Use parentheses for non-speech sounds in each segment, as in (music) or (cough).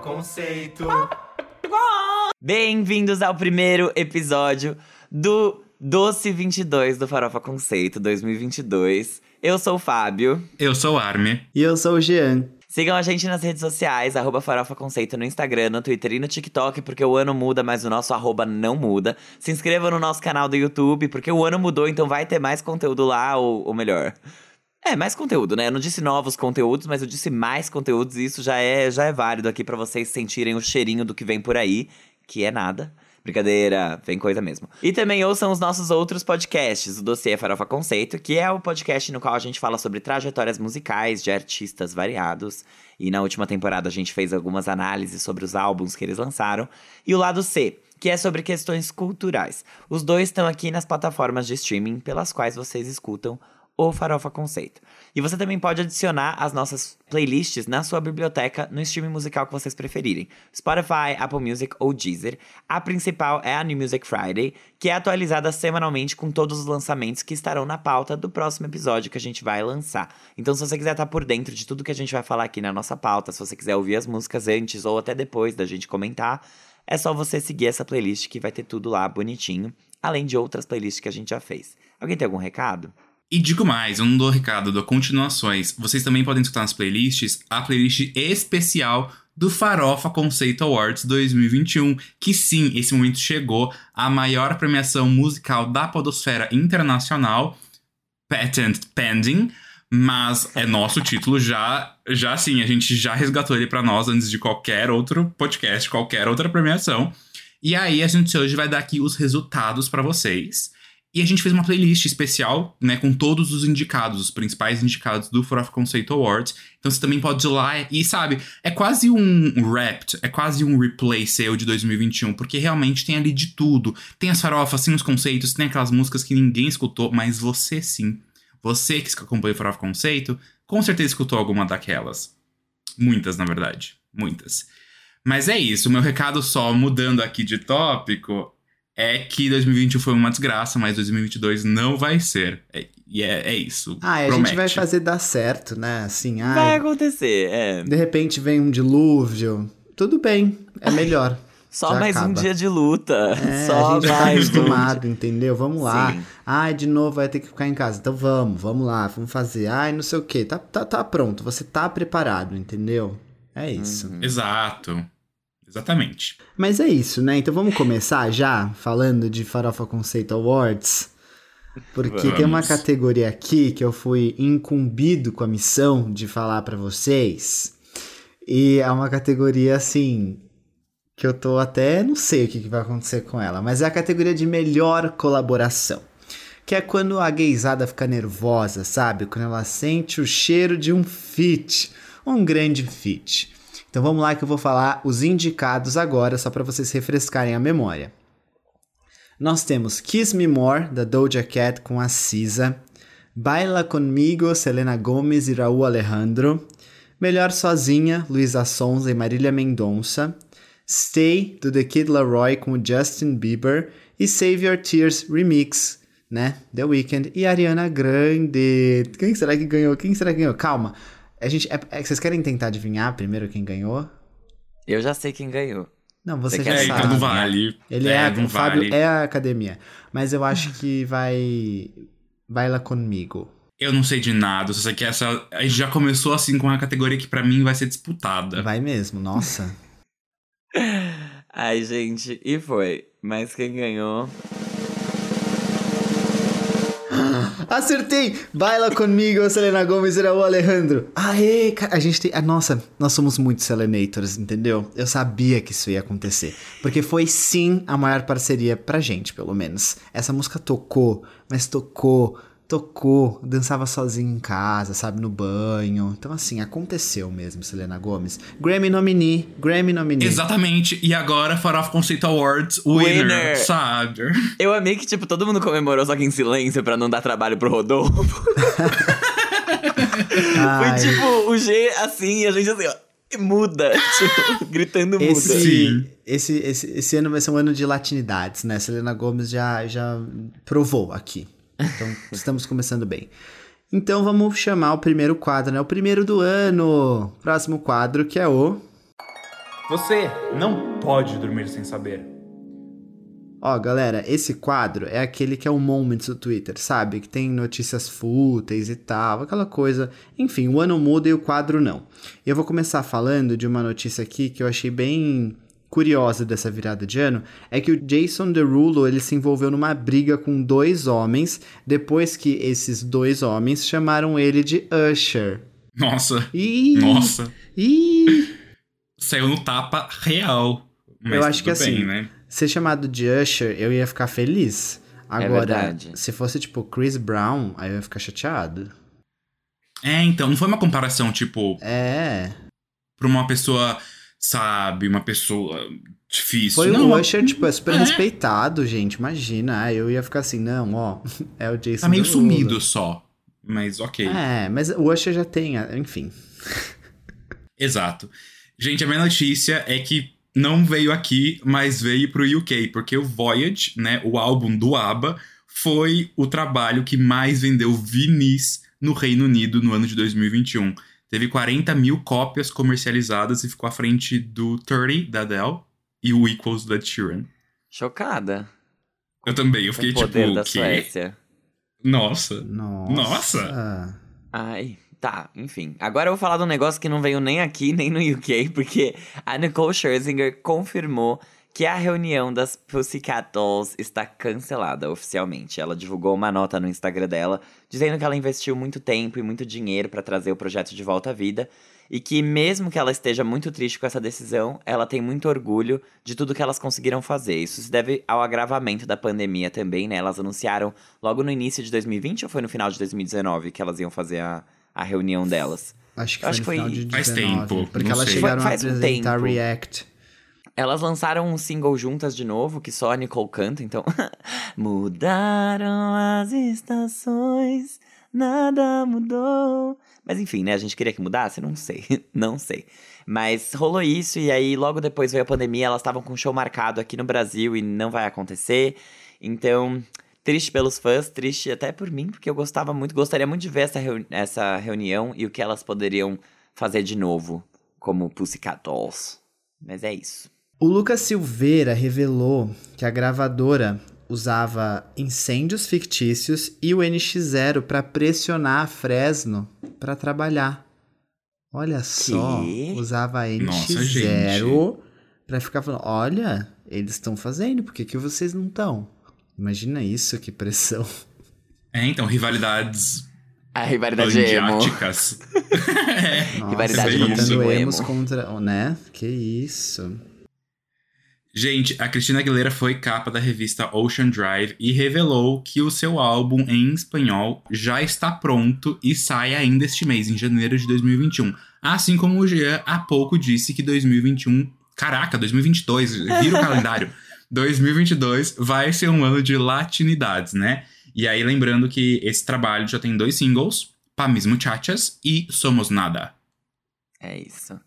Conceito. (laughs) Bem-vindos ao primeiro episódio do Doce 22 do Farofa Conceito 2022. Eu sou o Fábio. Eu sou o Arme. E eu sou o Jean. Sigam a gente nas redes sociais, arroba Farofa Conceito no Instagram, no Twitter e no TikTok, porque o ano muda, mas o nosso arroba não muda. Se inscreva no nosso canal do YouTube, porque o ano mudou, então vai ter mais conteúdo lá, ou, ou melhor. É, mais conteúdo, né? Eu não disse novos conteúdos, mas eu disse mais conteúdos, e isso já é, já é válido aqui para vocês sentirem o cheirinho do que vem por aí, que é nada. Brincadeira, vem coisa mesmo. E também ouçam os nossos outros podcasts, o Dossiê Farofa Conceito, que é o podcast no qual a gente fala sobre trajetórias musicais de artistas variados. E na última temporada a gente fez algumas análises sobre os álbuns que eles lançaram. E o lado C, que é sobre questões culturais. Os dois estão aqui nas plataformas de streaming pelas quais vocês escutam o Farofa Conceito. E você também pode adicionar as nossas playlists na sua biblioteca no streaming musical que vocês preferirem. Spotify, Apple Music ou Deezer. A principal é a New Music Friday, que é atualizada semanalmente com todos os lançamentos que estarão na pauta do próximo episódio que a gente vai lançar. Então, se você quiser estar por dentro de tudo que a gente vai falar aqui na nossa pauta, se você quiser ouvir as músicas antes ou até depois da gente comentar, é só você seguir essa playlist que vai ter tudo lá bonitinho, além de outras playlists que a gente já fez. Alguém tem algum recado? E digo mais, eu não dou recado, dou continuações. Vocês também podem escutar nas playlists a playlist especial do Farofa Conceito Awards 2021, que sim, esse momento chegou, a maior premiação musical da podosfera internacional, patent pending, mas é nosso título já, já sim, a gente já resgatou ele para nós antes de qualquer outro podcast, qualquer outra premiação. E aí a gente hoje vai dar aqui os resultados para vocês. E a gente fez uma playlist especial, né, com todos os indicados, os principais indicados do For of Conceito Awards. Então você também pode ir lá e, sabe, é quase um Wrapped, é quase um replay seu de 2021, porque realmente tem ali de tudo. Tem as farofas, tem os conceitos, tem aquelas músicas que ninguém escutou, mas você sim. Você que acompanha o For of Conceito, com certeza escutou alguma daquelas. Muitas, na verdade. Muitas. Mas é isso, meu recado só mudando aqui de tópico é que 2021 foi uma desgraça, mas 2022 não vai ser. É, e é, é, isso. Ah, a gente vai fazer dar certo, né? Assim, ai, vai acontecer, é. De repente vem um dilúvio. Tudo bem, é melhor. Só mais acaba. um dia de luta. É, Só a gente tá acostumado, entendeu? Vamos lá. Sim. Ai, de novo vai ter que ficar em casa. Então vamos, vamos lá, vamos fazer. Ai, não sei o quê. Tá, tá, tá pronto, você tá preparado, entendeu? É isso. Uhum. Exato. Exatamente. Mas é isso, né? Então vamos começar já falando de Farofa Conceito Awards. Porque vamos. tem uma categoria aqui que eu fui incumbido com a missão de falar para vocês. E é uma categoria assim que eu tô até não sei o que, que vai acontecer com ela, mas é a categoria de melhor colaboração. Que é quando a gaysada fica nervosa, sabe? Quando ela sente o cheiro de um fit, um grande fit. Então vamos lá que eu vou falar os indicados agora, só para vocês refrescarem a memória. Nós temos Kiss Me More, da Doja Cat com a Cisa. Baila Comigo, Selena Gomez e Raul Alejandro. Melhor Sozinha, Luísa Sonza e Marília Mendonça. Stay, do The Kid Laroi com o Justin Bieber. E Save Your Tears Remix, né? The Weeknd e Ariana Grande. Quem será que ganhou? Quem será que ganhou? Calma. A gente, é, é, vocês querem tentar adivinhar primeiro quem ganhou? Eu já sei quem ganhou. Não, você, você já é, sabe. Então não vale. Ele é, é o Fábio vale. é a academia. Mas eu acho que vai. Baila comigo. Eu não sei de nada, só sei que essa. A gente já começou assim com uma categoria que para mim vai ser disputada. Vai mesmo, nossa. (laughs) Ai, gente, e foi. Mas quem ganhou Acertei! Baila comigo, Selena Gomes e o Alejandro. Aê, cara, a gente tem. Ah, nossa, nós somos muito Selenators, entendeu? Eu sabia que isso ia acontecer. Porque foi sim a maior parceria pra gente, pelo menos. Essa música tocou, mas tocou tocou, dançava sozinho em casa, sabe, no banho. Então, assim, aconteceu mesmo, Selena Gomes. Grammy nominee, Grammy nominee. Exatamente. E agora, Farofa Conceito Awards, winner, winner, sabe? Eu amei que, tipo, todo mundo comemorou só que em silêncio pra não dar trabalho pro Rodolfo. (laughs) Foi tipo o G assim e a gente assim, ó muda, (laughs) tipo, gritando muda. Esse, esse, esse, esse ano vai ser um ano de latinidades, né? Selena Gomes já, já provou aqui. Então, estamos começando bem. Então, vamos chamar o primeiro quadro, né? O primeiro do ano. Próximo quadro, que é o. Você não pode dormir sem saber. Ó, galera, esse quadro é aquele que é o Moments do Twitter, sabe? Que tem notícias fúteis e tal, aquela coisa. Enfim, o ano muda e o quadro não. Eu vou começar falando de uma notícia aqui que eu achei bem curiosa dessa virada de ano é que o Jason Derulo ele se envolveu numa briga com dois homens depois que esses dois homens chamaram ele de Usher. Nossa. Ih, Nossa. Ih, Saiu no tapa real. Mas Eu acho que assim, bem, né? ser chamado de Usher, eu ia ficar feliz. Agora, verdade. se fosse tipo Chris Brown, aí eu ia ficar chateado. É, então, não foi uma comparação, tipo, É. pra uma pessoa, sabe, uma pessoa difícil. Foi não, o uma- Usher, tipo, é super É. respeitado, gente. Imagina. Ah, eu ia ficar assim, não, ó. (laughs) É o Jason Tá meio sumido só. Mas ok. É, mas o Usher já tem, ah, enfim. (laughs) Exato. Gente, a minha notícia é que não veio aqui, mas veio pro UK, porque o Voyage, né, o álbum do ABBA, foi o trabalho que mais vendeu vinis no Reino Unido no ano de 2021. Teve 40 mil cópias comercializadas e ficou à frente do 30 da Adele e o Equals da Sheeran. Chocada. Eu também, eu fiquei o poder tipo, da? Suécia. Nossa. Nossa. Nossa. Ai, tá, enfim. Agora eu vou falar de um negócio que não veio nem aqui, nem no UK, porque a Nicole Scherzinger confirmou que a reunião das Pussycat Dolls está cancelada oficialmente. Ela divulgou uma nota no Instagram dela, dizendo que ela investiu muito tempo e muito dinheiro para trazer o projeto de volta à vida. E que mesmo que ela esteja muito triste com essa decisão, ela tem muito orgulho de tudo que elas conseguiram fazer. Isso se deve ao agravamento da pandemia também, né? Elas anunciaram logo no início de 2020 ou foi no final de 2019 que elas iam fazer a, a reunião delas? Acho que Eu foi acho no que final de Faz 19, tempo, Porque elas sei. chegaram Faz a um apresentar tempo. React. Elas lançaram um single juntas de novo, que só a Nicole canta, então. (laughs) Mudaram as estações, nada mudou. Mas enfim, né? A gente queria que mudasse? Não sei, (laughs) não sei. Mas rolou isso, e aí logo depois veio a pandemia, elas estavam com um show marcado aqui no Brasil e não vai acontecer. Então, triste pelos fãs, triste até por mim, porque eu gostava muito, gostaria muito de ver essa, reu- essa reunião e o que elas poderiam fazer de novo, como Pussycat Dolls. Mas é isso. O Lucas Silveira revelou que a gravadora usava incêndios fictícios e o NX0 para pressionar a Fresno para trabalhar. Olha só, Quê? usava a Nossa, NX0 para ficar falando, olha, eles estão fazendo, por que, que vocês não estão? Imagina isso, que pressão. É, então, rivalidades A rivalidade emo. pandiáticas. é, (laughs) Nossa, Rivalidade emos emo. contra, né? Que isso. Gente, a Cristina Aguilera foi capa da revista Ocean Drive e revelou que o seu álbum em espanhol já está pronto e sai ainda este mês, em janeiro de 2021. Assim como o Jean há pouco disse que 2021. Caraca, 2022, vira o (laughs) calendário. 2022 vai ser um ano de latinidades, né? E aí, lembrando que esse trabalho já tem dois singles: Pa Mis Muchachas e Somos Nada. É isso.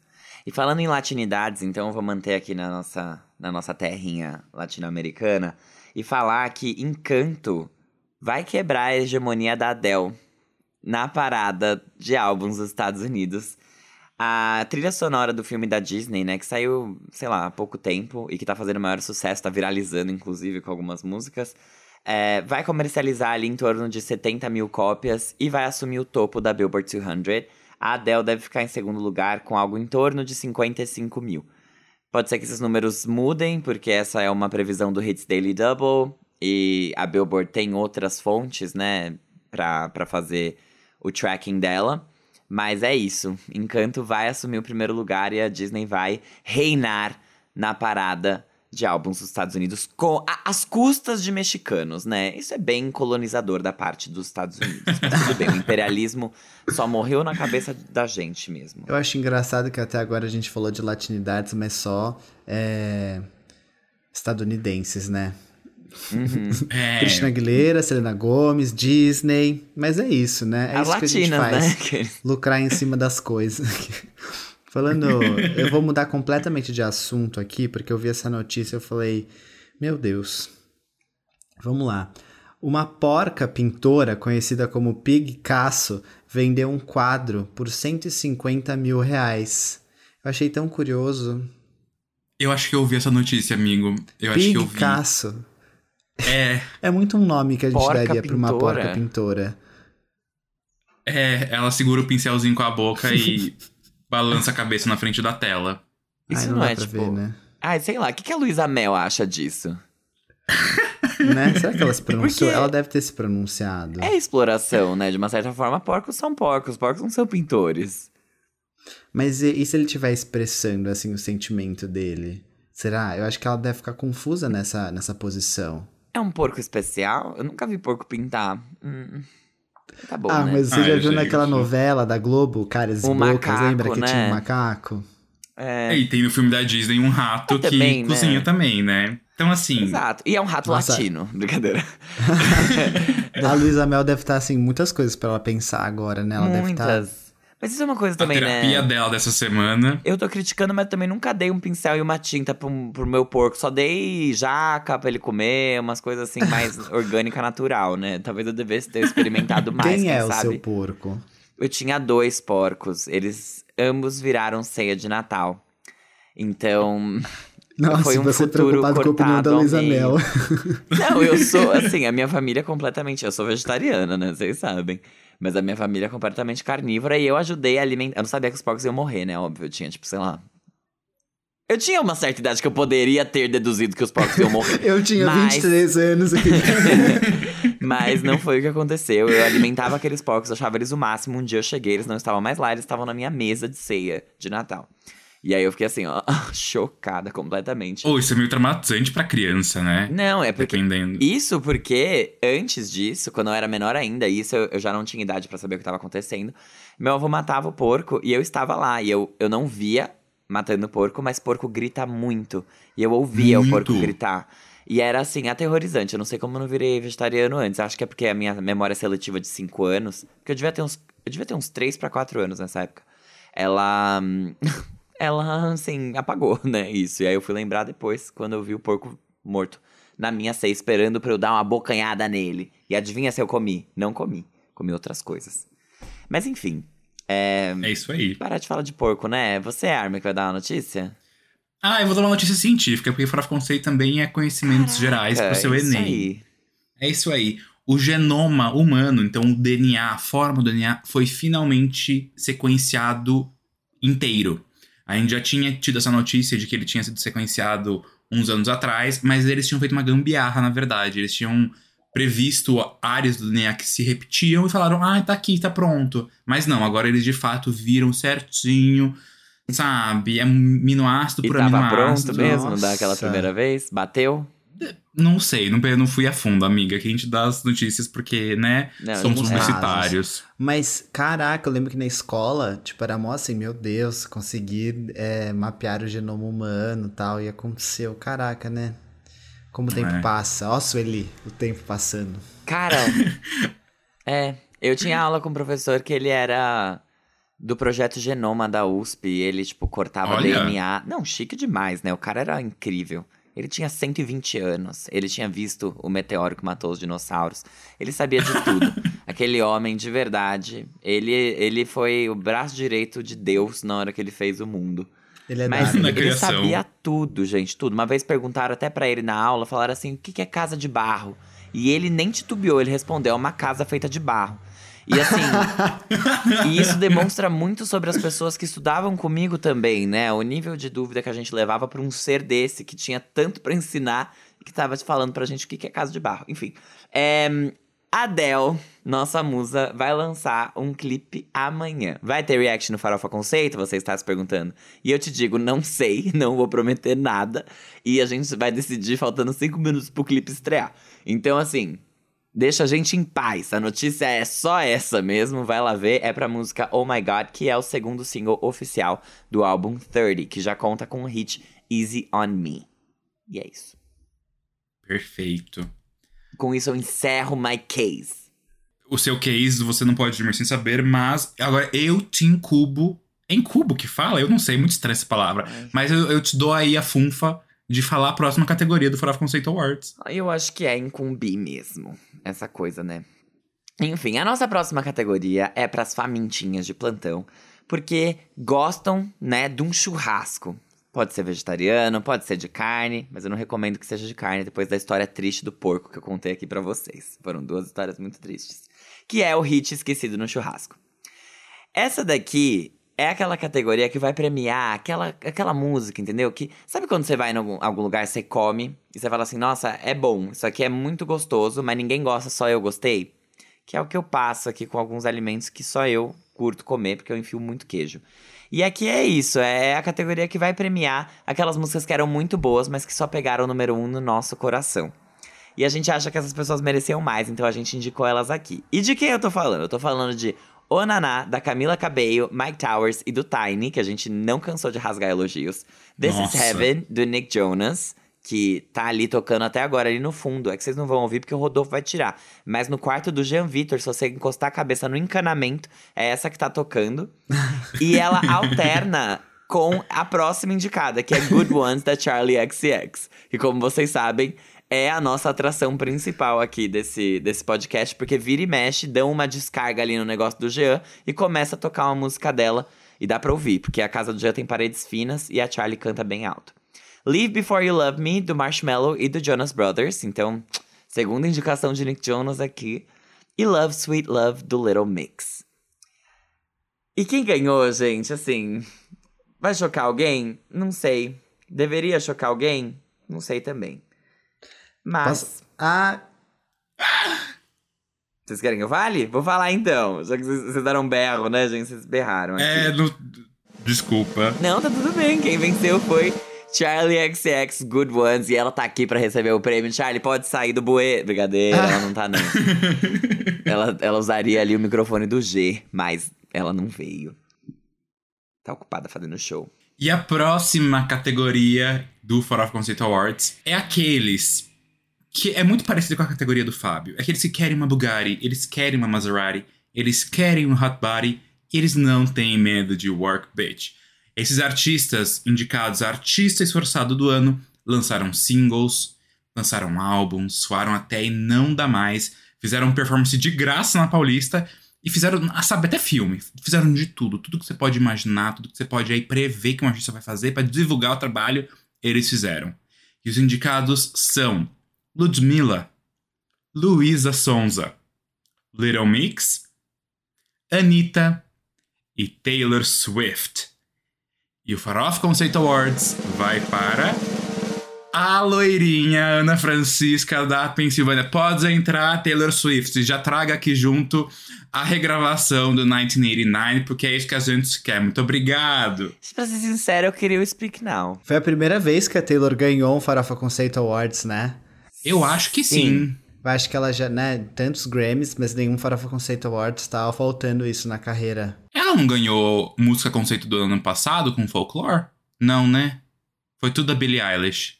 E falando em latinidades, então eu vou manter aqui na nossa, na nossa terrinha latino-americana e falar que Encanto vai quebrar a hegemonia da Adele na parada de álbuns dos Estados Unidos. A trilha sonora do filme da Disney, né, que saiu, sei lá, há pouco tempo e que tá fazendo maior sucesso, tá viralizando inclusive com algumas músicas, é, vai comercializar ali em torno de 70 mil cópias e vai assumir o topo da Billboard 200. A Adele deve ficar em segundo lugar com algo em torno de 55 mil. Pode ser que esses números mudem, porque essa é uma previsão do Hits Daily Double e a Billboard tem outras fontes, né, pra fazer o tracking dela. Mas é isso. Encanto vai assumir o primeiro lugar e a Disney vai reinar na parada de álbuns dos Estados Unidos com a- as custas de mexicanos, né? Isso é bem colonizador da parte dos Estados Unidos. Mas tudo bem, o imperialismo só morreu na cabeça da gente mesmo. Eu acho engraçado que até agora a gente falou de latinidades, mas só é, estadunidenses, né? Uhum. (laughs) É, Cristina Aguilera, Selena Gomes, Disney. Mas é isso, né? É As isso que a gente latinas, faz. né? (laughs) Lucrar em cima das coisas. Falando, eu vou mudar completamente de assunto aqui, porque eu vi essa notícia e eu falei, meu Deus. Vamos lá. Uma porca pintora, conhecida como Pig Casso, vendeu um quadro por 150 mil reais. Eu achei tão curioso. Eu acho que eu ouvi essa notícia, amigo. Eu acho que eu vi. Picasso. É, É muito um nome que a gente Porca daria pra uma porca pintora. é, ela segura o pincelzinho com a boca e (laughs) balança a cabeça na frente da tela. Isso Ai, não, não, é pra tipo. ver, né? Ai, sei lá, o que, que a Luísa Mel acha disso? (laughs) né? Será que ela se pronunciou? Porque- Ela deve ter se pronunciado. É exploração, né? De uma certa forma, porcos são porcos, porcos não são pintores. Mas e, e se ele estiver expressando, assim, o sentimento dele? Será? Eu acho que ela deve ficar confusa nessa, nessa posição. É um porco especial? Eu nunca vi porco pintar. Hum, tá bom, ah, né? mas você Ah, já viu naquela sei. novela da Globo, Caras e Bocas, macaco, lembra que né? tinha um macaco? É, E tem no filme da Disney um rato Mas que também, né? cozinha também, né? Então, assim. exato. E é um rato Nossa. latino. (laughs) Brincadeira. (laughs) A Luísa Mel deve estar, assim, muitas coisas pra ela pensar agora, né? Ela deve estar... Mas isso é uma coisa A também, terapia né? dela dessa semana. Eu tô criticando, mas também nunca dei um pincel e uma tinta pro, pro meu porco. Só dei jaca pra ele comer, umas coisas assim mais (laughs) orgânica, natural, né? Talvez eu devesse ter experimentado mais, Quem quem, é o sabe? seu porco? Eu tinha dois porcos. Eles ambos viraram ceia de Natal. Então. (laughs) Nossa, Foi um você futuro preocupado com a opinião cortado da ao Luísa meio. Mel. Não, eu sou, (laughs) assim, a minha família é completamente. Eu sou vegetariana, né? Vocês sabem. Mas a minha família é completamente carnívora e eu ajudei a alimentar. Eu não sabia que os porcos iam morrer, né? Óbvio. Eu tinha, tipo, sei lá. Eu tinha uma certa idade que eu poderia ter deduzido que os porcos iam morrer. (laughs) Eu tinha Mas- 23 anos aqui. (laughs) Mas não foi o que aconteceu. Eu alimentava aqueles porcos, achava eles o máximo. Um dia eu cheguei, eles não estavam mais lá, eles estavam na minha mesa de ceia de Natal. E aí eu fiquei assim, ó, (laughs) chocada completamente. Ou isso é meio traumatizante pra criança, né? Não, é porque. Dependendo. Isso porque, antes disso, quando eu era menor ainda, isso eu, eu já não tinha idade pra saber o que tava acontecendo. Meu avô matava o porco e eu estava lá. E eu, eu não via matando o porco, mas porco grita muito. E eu ouvia o porco Muito. gritar. E era assim, aterrorizante. Eu não sei como eu não virei vegetariano antes. Acho que é porque a minha memória seletiva de 5 anos. Porque eu devia ter uns. Eu devia ter uns 3 pra 4 anos nessa época. Ela. (laughs) Ela, assim, apagou, (laughs) né? Isso. E aí eu fui lembrar depois, quando eu vi o porco morto na minha ceia, esperando pra eu dar uma bocanhada nele. E adivinha se eu comi? Não comi. Comi outras coisas. Mas enfim. É. É isso aí. Parar de falar de porco, né? Você é a Arma que vai dar uma notícia? Ah, eu vou dar uma notícia científica, porque Farofa Conceito também é conhecimentos gerais pro seu É isso Enem. aí. É isso aí. O genoma humano, então o DNA, a forma do DNA, foi finalmente sequenciado inteiro. A gente já tinha tido essa notícia de que ele tinha sido sequenciado uns anos atrás, mas eles tinham feito uma gambiarra, na verdade. Eles tinham previsto áreas do DNA que se repetiam e falaram, ah, tá aqui, tá pronto. Mas não, agora eles de fato viram certinho, sabe? É aminoácido E por tava aminoácido. pronto mesmo Nossa. daquela primeira vez? Bateu? Não sei, não, não fui a fundo, amiga, que a gente dá as notícias porque, né, Não, somos publicitários. Mas, caraca, eu lembro que na escola, tipo, era mó assim, meu Deus, conseguir é, mapear o genoma humano e tal, e aconteceu, caraca, né? Como o tempo É. passa. Ó, Sueli, o tempo passando. Cara, (laughs) é. Eu tinha aula com um professor que ele era do projeto Genoma da USP. E ele, tipo, cortava Olha. DNA. Não, chique demais, né? O cara era incrível. Ele tinha 120 anos. Ele tinha visto o meteoro que matou os dinossauros. Ele sabia de tudo. (laughs) Aquele homem, de verdade, ele, ele foi o braço direito de Deus na hora que ele fez o mundo. Ele é Mas da... Na ele criação. sabia tudo, gente, tudo. Uma vez perguntaram até pra ele na aula, falaram assim: o que que é casa de barro? E ele nem titubeou, ele respondeu: é uma casa feita de barro. E assim, e isso demonstra muito sobre as pessoas que estudavam comigo também, né? O nível de dúvida que a gente levava pra um ser desse que tinha tanto pra ensinar que tava falando pra gente o que que é casa de barro. Enfim, é, Adele, nossa musa, vai lançar um clipe amanhã. Vai ter react no Farofa Conceito? Você está se perguntando. E eu te digo, não sei, (laughs) não vou prometer nada. E a gente vai decidir faltando cinco minutos pro clipe estrear. Então, assim, deixa a gente em paz. A notícia é só essa mesmo, vai lá ver. É pra música Oh My God, que é o segundo single oficial do álbum 30, que já conta com o hit Easy On Me. E é isso. Perfeito. Com isso eu encerro my case. O seu case você não pode dormir sem saber, mas agora eu te incubo. É incubo que fala? Eu não sei, muito estranha essa palavra. Mas eu, eu te dou aí a funfa de falar a próxima categoria do Farofa Conceito Awards. Eu acho que é incumbir mesmo, essa coisa, né? Enfim, a nossa próxima categoria é pras famintinhas de plantão, porque gostam, né, de um churrasco. Pode ser vegetariano, pode ser de carne, mas eu não recomendo que seja de carne depois da história triste do porco que eu contei aqui para vocês. Foram duas histórias muito tristes. Que é o hit esquecido no churrasco. Essa daqui é aquela categoria que vai premiar aquela, aquela música, entendeu? Que sabe quando você vai em algum, algum lugar, você come e você fala assim: "Nossa, é bom, isso aqui é muito gostoso, mas ninguém gosta, só eu gostei". Que é o que eu passo aqui com alguns alimentos que só eu curto comer, porque eu enfio muito queijo. E aqui é isso, é a categoria que vai premiar aquelas músicas que eram muito boas, mas que só pegaram o número um no nosso coração. E a gente acha que essas pessoas mereciam mais, então a gente indicou elas aqui. E de quem eu tô falando? Eu tô falando de O Naná, da Camila Cabello, Mike Towers e do Tiny, que a gente não cansou de rasgar elogios. This Nossa. is Heaven, do Nick Jonas, que tá ali tocando até agora, ali no fundo. É que vocês não vão ouvir porque o Rodolfo vai tirar. Mas no quarto do Jean Vitor, se você encostar a cabeça no encanamento, é essa que tá tocando. e ela (laughs) alterna com a próxima indicada, que é Good Ones, da Charlie XCX. E como vocês sabem, é a nossa atração principal aqui desse, desse podcast, porque vira e mexe, dão uma descarga ali no negócio do Jean e começa a tocar uma música dela. E dá pra ouvir, porque a casa do Jean tem paredes finas e a Charlie canta bem alto. Leave Before You Love Me, do Marshmello e do Jonas Brothers. Então, segunda indicação de Nick Jonas aqui. E Love Sweet Love, do Little Mix. E quem ganhou, gente? Assim, vai chocar alguém? Não sei. Deveria chocar alguém? Não sei também. Mas. Posso- Ah, Vocês querem que eu fale? Vou falar então. Já que vocês, vocês deram um berro, né, gente? Vocês berraram. aqui. É, no... desculpa. Não, tá tudo bem. Quem venceu foi Charlie XX Good Ones. E ela tá aqui pra receber o prêmio. Charlie, pode sair do buê. Brincadeira, ela não tá, não. (laughs) ela, ela usaria ali o microfone do G, mas ela não veio. Tá ocupada fazendo show. E a próxima categoria do Farofa Conceito Awards é aqueles que é muito parecido com a categoria do Fábio. É que querem uma Bugatti, eles querem uma Maserati, eles querem um Hot Body, e eles não têm medo de work bitch. Esses artistas, indicados a artista esforçado do ano, lançaram singles, lançaram álbuns, suaram até e não dá mais, fizeram performance de graça na Paulista e fizeram, ah, sabe, até filme. Fizeram de tudo. Tudo que você pode imaginar, tudo que você pode aí prever que um artista vai fazer para divulgar o trabalho, eles fizeram. E os indicados são Ludmilla, Luísa Sonza, Little Mix, Anitta e Taylor Swift. E o Farofa Conceito Awards vai para a loirinha Ana Francisca da Pensilvânia. Pode entrar, Taylor Swift. Já traga aqui junto a regravação do 1989, porque é isso que a gente quer. Muito obrigado. Pra ser sincero, eu queria o Speak Now. foi a primeira vez que a Taylor ganhou um Farofa Conceito Awards, né? Eu acho que sim. Eu acho que ela já, né, tantos Grammys, mas nenhum Farofa Conceito Awards, tava faltando isso na carreira. Ela não ganhou música conceito do ano passado com folklore? Não, né? Foi tudo da Billie Eilish.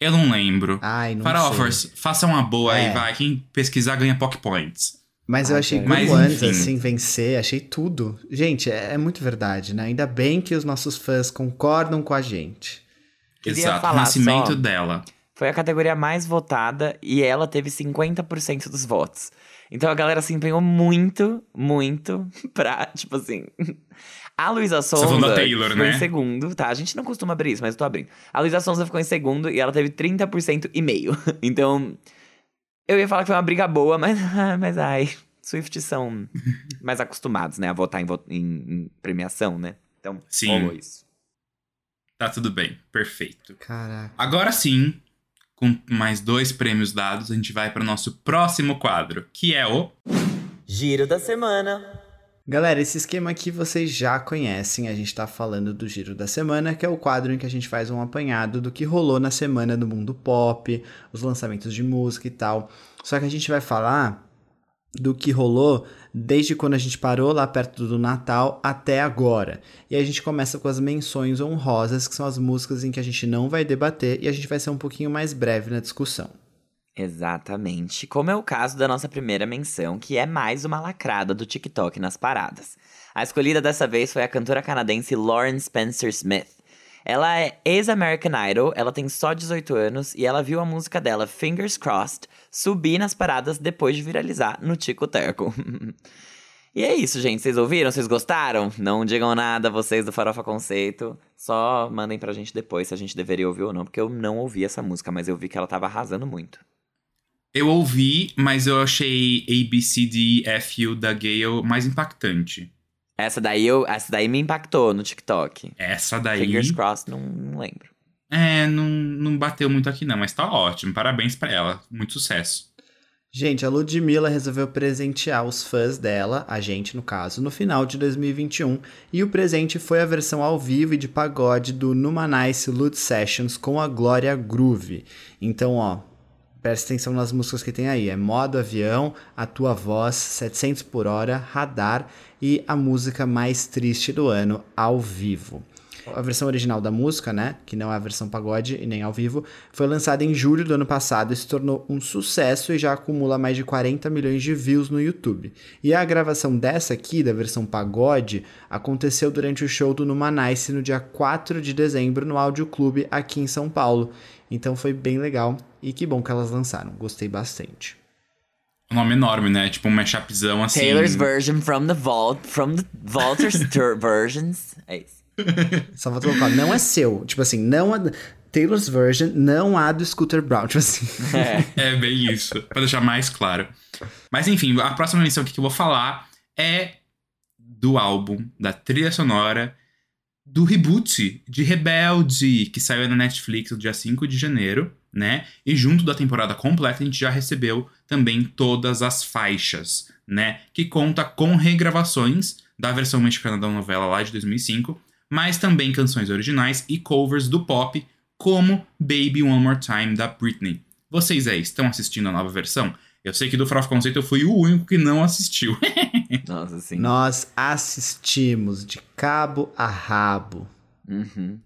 Eu não lembro. Ai, não Farofers, sei. façam uma boa É. aí, vai. Quem pesquisar ganha Pock Points. Mas eu Ah, achei. Good Mas, Ones, enfim. assim, vencer, achei tudo. Gente, é, é muito verdade, né? Ainda bem que os nossos fãs concordam com a gente. Queria Exato, o falar nascimento só- dela. Foi a categoria mais votada e ela teve 50% dos votos. Então a galera se empenhou muito, muito (laughs) pra, tipo assim. A Luísa Sonza da Taylor, ficou né? em segundo, tá? A gente não costuma abrir isso, mas eu tô abrindo. A Luísa Sonza ficou em segundo e ela teve 30% e meio. (laughs) Então, eu ia falar que foi uma briga boa, mas, (laughs) mas ai, Swift são mais acostumados, né, a votar em, vo- em- em premiação, né? Então, Sim. rolou isso. Tá tudo bem, perfeito. Caraca. Agora sim, com mais dois prêmios dados, a gente vai para o nosso próximo quadro, que é o. Giro da semana. Galera, esse esquema aqui vocês já conhecem. A gente tá falando do Giro da Semana, que é o quadro em que a gente faz um apanhado do que rolou na semana no mundo pop, os lançamentos de música e tal. Só que a gente vai falar do que rolou desde quando a gente parou lá perto do Natal até agora. E a gente começa com as menções honrosas, que são as músicas em que a gente não vai debater e a gente vai ser um pouquinho mais breve na discussão. Exatamente. Como é o caso da nossa primeira menção, que é mais uma lacrada do TikTok nas paradas. A escolhida dessa vez foi a cantora canadense Lauren Spencer Smith. Ela é ex-American Idol, ela tem só 18 anos e ela viu a música dela, Fingers Crossed, subir nas paradas depois de viralizar no Tico Teco. (laughs) E é isso, gente. Vocês ouviram? Vocês gostaram? Não digam nada, vocês do Farofa Conceito. Só mandem pra gente depois se a gente deveria ouvir ou não, porque eu não ouvi essa música, mas eu vi que ela tava arrasando muito. Eu ouvi, mas eu achei A, B, C, D, F, U da Gale mais impactante. Essa daí, eu, essa daí me impactou no TikTok. Essa daí. Fingers crossed, não, não lembro. É, não, não bateu muito aqui não, mas tá ótimo. Parabéns pra ela. Muito sucesso. Gente, a Ludmilla resolveu presentear os fãs dela, a gente no caso, no final de 2021, e o presente foi a versão ao vivo e de pagode do Numanice Lud Sessions com a Glória Groove. Então, ó, presta atenção nas músicas que tem aí. É Modo Avião, A Tua Voz, 700 por Hora, Radar e a música mais triste do ano, ao vivo. A versão original da música, né, que não é a versão pagode e nem ao vivo, foi lançada em julho do ano passado e se tornou um sucesso e já acumula mais de 40 milhões de views no YouTube. E a gravação dessa aqui, da versão pagode, aconteceu durante o show do Numanice no dia 4 de dezembro no Áudio Clube aqui em São Paulo. Então foi bem legal e que bom que elas lançaram, gostei bastante. Um nome enorme, né? Tipo um mashupzão assim. Taylor's version from the vault, from the Walter's (laughs) versions. É isso. (laughs) Só vou colocar, não é seu. Tipo assim, não a Taylor's version, não a do Scooter Brown. Tipo assim. É. É bem isso, pra deixar mais claro. Mas enfim, a próxima menção aqui que eu vou falar é do álbum, da trilha sonora, do reboot de Rebelde, que saiu na Netflix no dia 5 de janeiro, né? E junto da temporada completa a gente já recebeu também todas as faixas, né? Que conta com regravações da versão mexicana da novela lá de 2005, mas também canções originais e covers do pop, como Baby One More Time da Britney. Vocês aí estão assistindo a nova versão? Eu sei que do Farofa Conceito eu fui o único que não assistiu. (laughs) Nossa, sim. Nós assistimos de cabo a rabo. Uhum.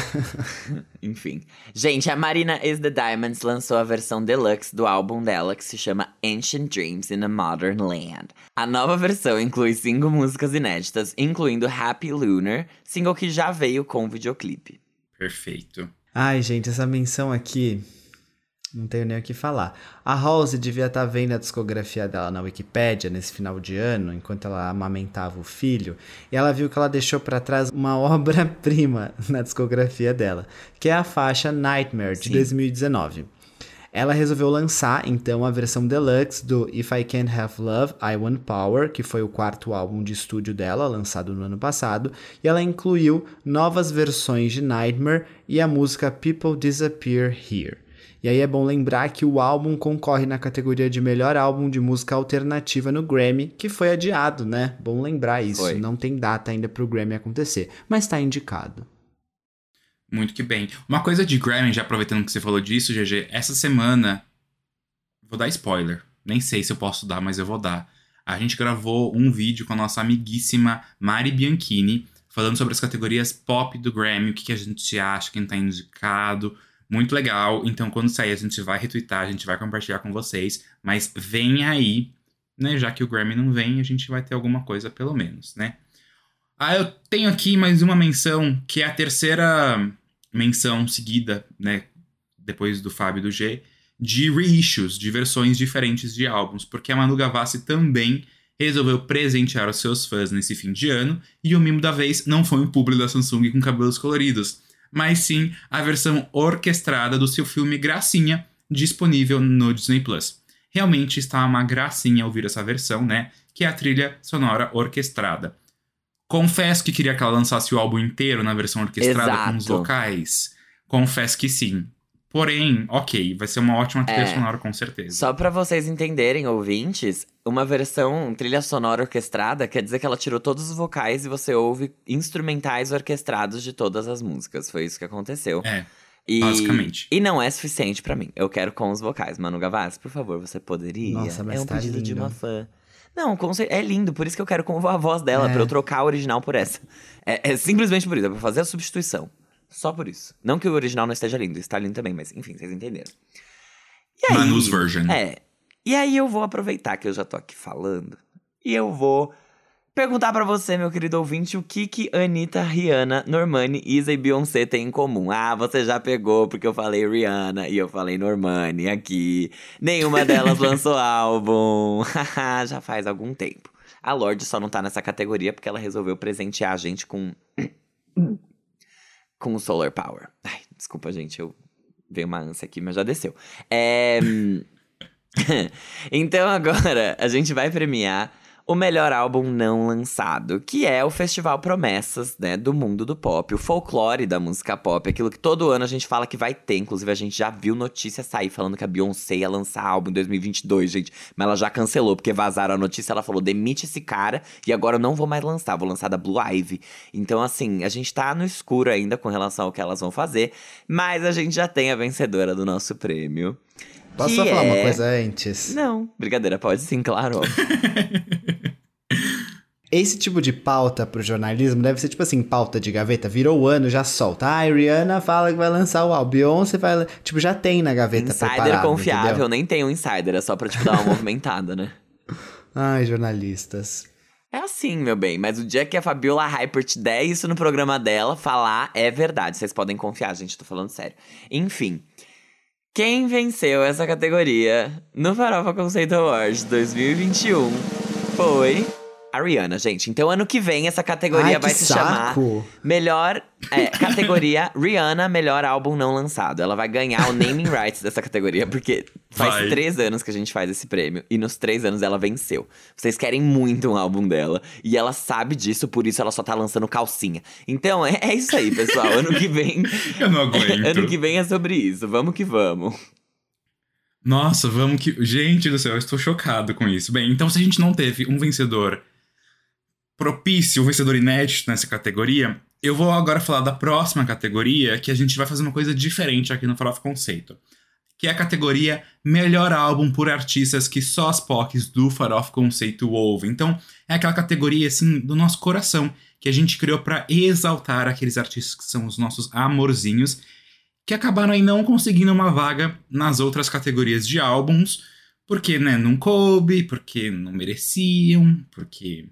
(laughs) Enfim. Gente, a Marina is the Diamonds lançou a versão deluxe do álbum dela, que se chama Ancient Dreams in a Modern Land. A nova versão inclui cinco músicas inéditas, incluindo Happy Lunar, single que já veio com videoclipe. Perfeito. Ai, gente, essa menção aqui. Não tenho nem o que falar. A Rose devia estar vendo a discografia dela na Wikipédia nesse final de ano, enquanto ela amamentava o filho, e ela viu que ela deixou para trás uma (laughs) obra-prima na discografia dela, que é a faixa Nightmare de Sim. 2019. Ela resolveu lançar então a versão deluxe do If I Can't Have Love, I Want Power, que foi o quarto álbum de estúdio dela, lançado no ano passado, e ela incluiu novas versões de Nightmare e a música People Disappear Here. E aí é bom lembrar que o álbum concorre na categoria de melhor álbum de música alternativa no Grammy, que foi adiado, né? Bom lembrar isso. Foi. Não tem data ainda pro Grammy acontecer, mas tá indicado. Muito que bem. Uma coisa de Grammy, já aproveitando que você falou disso, GG, essa semana. Vou dar spoiler. Nem sei se eu posso dar, mas eu vou dar. A gente gravou um vídeo com a nossa amiguíssima Mari Bianchini, falando sobre as categorias pop do Grammy, o que, que a gente acha, quem tá indicado. Muito legal. Então, quando sair, a gente vai retweetar, a gente vai compartilhar com vocês. Mas vem aí, né? Já que o Grammy não vem, a gente vai ter alguma coisa, pelo menos, né? Ah, eu tenho aqui mais uma menção, que é a terceira menção seguida, né? Depois do Fábio e do G, de reissues, de versões diferentes de álbuns, porque a Manu Gavassi também resolveu presentear os seus fãs nesse fim de ano, e o mimo da vez não foi um publi da Samsung com cabelos coloridos, mas sim a versão orquestrada do seu filme Gracinha, disponível no Disney Plus. Realmente está uma gracinha ouvir essa versão, né? Que é a trilha sonora orquestrada. Confesso que queria que ela lançasse o álbum inteiro na versão orquestrada com os Exato. vocais. Confesso que sim. Porém, ok, vai ser uma ótima trilha É. sonora com certeza. Só pra vocês entenderem, ouvintes, uma versão trilha sonora orquestrada quer dizer que ela tirou todos os vocais e você ouve instrumentais orquestrados de todas as músicas. Foi isso que aconteceu. É, E, basicamente. E não é suficiente pra mim. Eu quero com os vocais. Manu Gavassi, por favor, você poderia? Nossa, mas é um tá pedido de lindo. uma fã. Não, é lindo, por isso que eu quero com a voz dela, É. pra eu trocar a original por essa. É, é simplesmente por isso, é pra fazer a substituição. Só por isso. Não que o original não esteja lindo, está lindo também, mas enfim, vocês entenderam. E aí, Manu's version. É. E aí eu vou aproveitar que eu já tô aqui falando e eu vou perguntar pra você, meu querido ouvinte, o que que Anitta, Rihanna, Normani, Isa e Beyoncé têm em comum. Ah, você já pegou porque eu falei Rihanna e eu falei Normani aqui. Nenhuma (laughs) delas lançou álbum. (laughs) Já faz algum tempo. A Lorde só não tá nessa categoria porque ela resolveu presentear a gente com. Com o Solar Power. Ai, desculpa, gente, eu. Veio uma ânsia aqui, mas já desceu. É. (laughs) então agora a gente vai premiar o melhor álbum não lançado, que é o Festival Promessas, né, do mundo do pop, o folclore da música pop, aquilo que todo ano a gente fala que vai ter, inclusive a gente já viu notícia sair falando que a Beyoncé ia lançar álbum em 2022, gente, mas ela já cancelou, porque vazaram a notícia, ela falou, demite esse cara, e agora eu não vou mais lançar, vou lançar da Blue Ivy. Então, assim, a gente tá no escuro ainda com relação ao que elas vão fazer, mas a gente já tem a vencedora do nosso prêmio. Posso só falar é... uma coisa antes? Não, brincadeira, pode sim, claro. (laughs) Esse tipo de pauta pro jornalismo deve ser tipo assim, pauta de gaveta, virou o ano, já solta. Ah, a Rihanna fala que vai lançar o álbum, Beyoncé vai... Tipo, já tem na gaveta Insider confiável, entendeu? nem tem um insider, é só pra, tipo, dar uma (laughs) movimentada, né? Ai, jornalistas. É assim, meu bem, mas o dia que a Fabiola Hypert der isso no programa dela, falar é verdade. Vocês podem confiar, gente, tô falando sério. Enfim, quem venceu essa categoria no Farofa Conceito Awards 2021 foi a Rihanna, gente. Então, ano que vem, essa categoria Ai, vai se saco. chamar Melhor. É, (laughs) categoria Rihanna Melhor Álbum Não Lançado. Ela vai ganhar o naming rights dessa categoria, porque faz vai. três anos que a gente faz esse prêmio. E nos três anos ela venceu. Vocês querem muito um álbum dela. E ela sabe disso, por isso ela só tá lançando calcinha. Então, é, é isso aí, pessoal. Ano que vem. (laughs) Eu não aguento. ano que vem é sobre isso. Vamos que vamos. Nossa, vamos que. Gente do céu, eu estou chocado com isso. Bem, então se a gente não teve um vencedor propício, um vencedor inédito nessa categoria, eu vou agora falar da próxima categoria, que a gente vai fazer uma coisa diferente aqui no Farofa Conceito. Que é a categoria Melhor Álbum por Artistas que só as POCs do Farofa Conceito ouvem. Então, é aquela categoria, assim, do nosso coração, que a gente criou para exaltar aqueles artistas que são os nossos amorzinhos, que acabaram aí não conseguindo uma vaga nas outras categorias de álbuns, porque, né, não coube, porque não mereciam, porque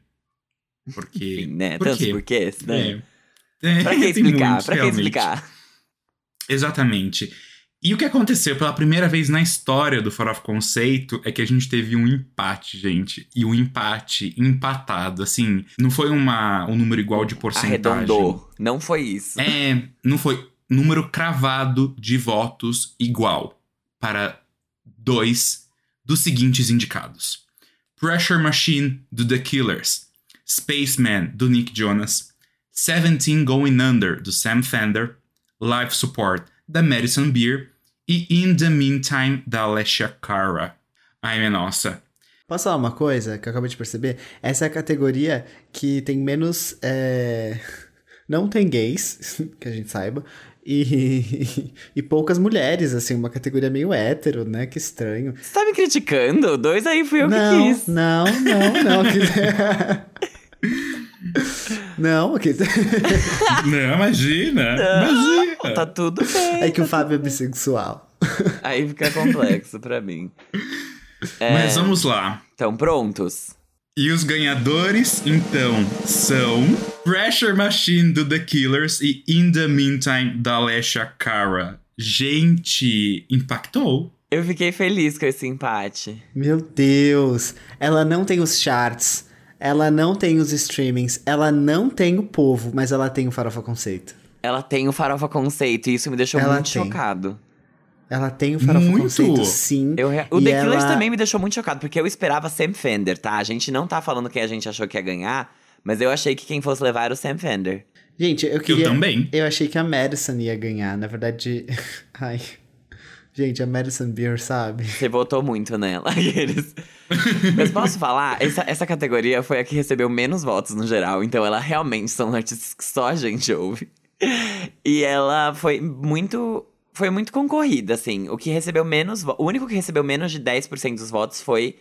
porque. Enfim, né? Por Tantos quê? porquês, né? É. É, pra que explicar? Muitos, pra que explicar? Exatamente. E o que aconteceu pela primeira vez na história do Farofa Conceito é que a gente teve um empate, gente. E um empate empatado, assim, não foi uma, um número igual de porcentagem. Arredondou. Não foi isso. É, não foi. Número cravado de votos igual para dois dos seguintes indicados: Pressure Machine do The Killers, Spaceman, do Nick Jonas, Seventeen Going Under, do Sam Fender, Life Support, da Madison Beer e In the Meantime, da Alessia Cara. Ai, minha nossa. Posso falar uma coisa que eu acabei de perceber? Essa é a categoria que tem menos. É... Não tem gays, (laughs) que a gente saiba, e, (laughs) e poucas mulheres, assim, uma categoria meio hétero, né? Que estranho. Você tá me criticando? Dois aí fui eu não, que quis. Não, não, não. (laughs) Não, aqui. (laughs) Não, imagina. Não, imagina. Tá tudo bem. É que tá o Fábio é bissexual. Aí fica complexo pra mim. É... (laughs) Mas vamos lá. Então, prontos. E os ganhadores, então, são Pressure Machine do The Killers e In the Meantime da Alessia Cara. Gente, impactou. Eu fiquei feliz com esse empate. Meu Deus, ela não tem os charts ela não tem os streamings, ela não tem o povo, mas ela tem o Farofa Conceito. Ela tem o Farofa Conceito e isso me deixou ela muito tem. chocado. Ela tem o Farofa muito? Conceito, sim. Eu, o The Killers também me deixou muito chocado, porque eu esperava Sam Fender, tá? A gente não tá falando quem a gente achou que ia ganhar, mas eu achei que quem fosse levar era o Sam Fender. Gente, eu queria... Eu também. Eu achei que a Madison ia ganhar, na verdade... (laughs) Ai... Gente, a Madison Beer, sabe? Você votou muito nela. (laughs) Mas posso falar? Essa, essa categoria foi a que recebeu menos votos no geral. Então ela realmente são artistas que só a gente ouve. E ela foi muito. Foi muito concorrida, assim. O que recebeu menos. O único que recebeu menos de 10% dos votos foi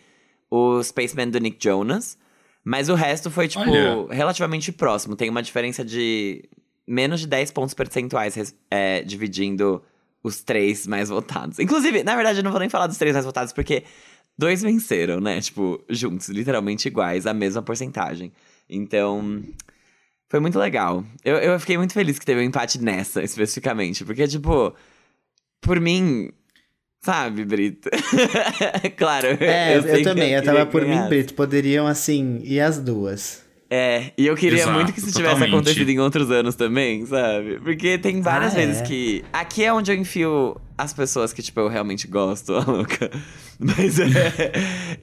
o Spaceman do Nick Jonas. Mas o resto foi, tipo, Olha. relativamente próximo. Tem uma diferença de menos de 10 pontos percentuais é, dividindo os três mais votados. Inclusive, na verdade, eu não vou nem falar dos três mais votados, porque dois venceram, né? Tipo, juntos, literalmente iguais, a mesma porcentagem. Então, foi muito legal. Eu, eu fiquei muito feliz que teve um empate nessa, (laughs) especificamente, porque, tipo, por mim, Sabe, Brito? (laughs) claro. É, eu, que também, eu, tava por mim. Brito. Poderiam, assim, ir as duas. É, e eu queria Exato, muito que isso tivesse totalmente. acontecido em outros anos também, sabe? Porque tem várias Ah, vezes é? que. Aqui é onde eu enfio as pessoas que, tipo, eu realmente gosto, (laughs) a louca. Mas é.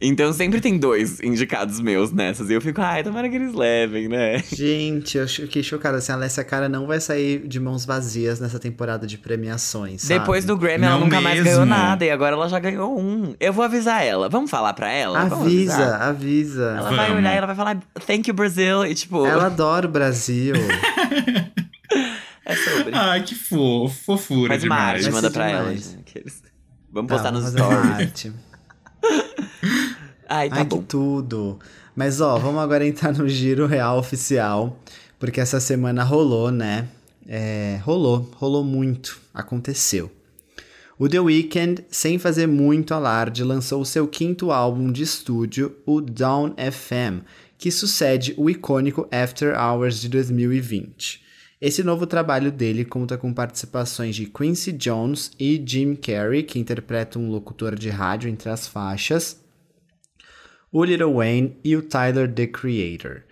Então sempre tem dois indicados meus nessas. E eu fico, ai, tomara que eles levem, né? Gente, eu fiquei chocada. Assim, a Alessia Cara não vai sair de mãos vazias nessa temporada de premiações, sabe? Depois do Grammy, ela Não nunca mais ganhou mesmo. nada. E agora ela já ganhou um. Eu vou avisar ela. Vamos falar pra ela? Avisa, avisar? avisa. Ela vai Vamos. olhar e ela vai falar, thank you, Brazil. E tipo, Ela (laughs) adora o Brasil. (laughs) é sobre. Ai, que fofo, fofura Faz uma demais. arte, Vai manda pra demais. aqueles. Vamos Tá, postar nos uma stories. arte. (laughs) Ai, tá Ai, bom. que tudo. Mas ó, vamos agora entrar no giro real oficial, porque essa semana rolou, né? É, rolou, rolou muito, aconteceu. O The Weeknd, sem fazer muito alarde, lançou o seu quinto álbum de estúdio, o Down FM, que sucede o icônico After Hours de 2020. Esse novo trabalho dele conta com participações de Quincy Jones e Jim Carrey, que interpreta um locutor de rádio entre as faixas, o Lil Wayne e o Tyler, The Creator.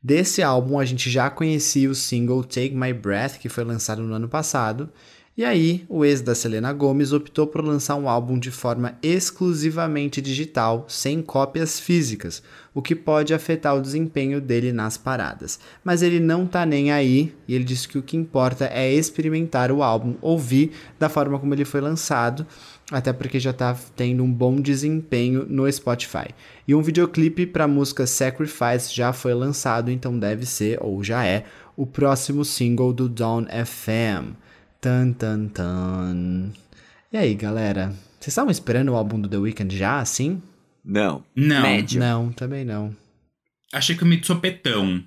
Desse álbum a gente já conhecia o single Take My Breath, que foi lançado no ano passado, e aí o ex da Selena Gomez optou por lançar um álbum de forma exclusivamente digital, sem cópias físicas, o que pode afetar o desempenho dele nas paradas. Mas ele não tá nem aí, e ele disse que o que importa é experimentar o álbum, ouvir da forma como ele foi lançado, até porque já tá tendo um bom desempenho no Spotify. E um videoclipe para a música Sacrifice já foi lançado, então deve ser, ou já é, o próximo single do Dawn FM. Tan tan tan. E aí, galera? Vocês estavam esperando o álbum do The Weeknd já, assim? Não. Não. Médio. Não, também não. Achei que eu me de sopetão.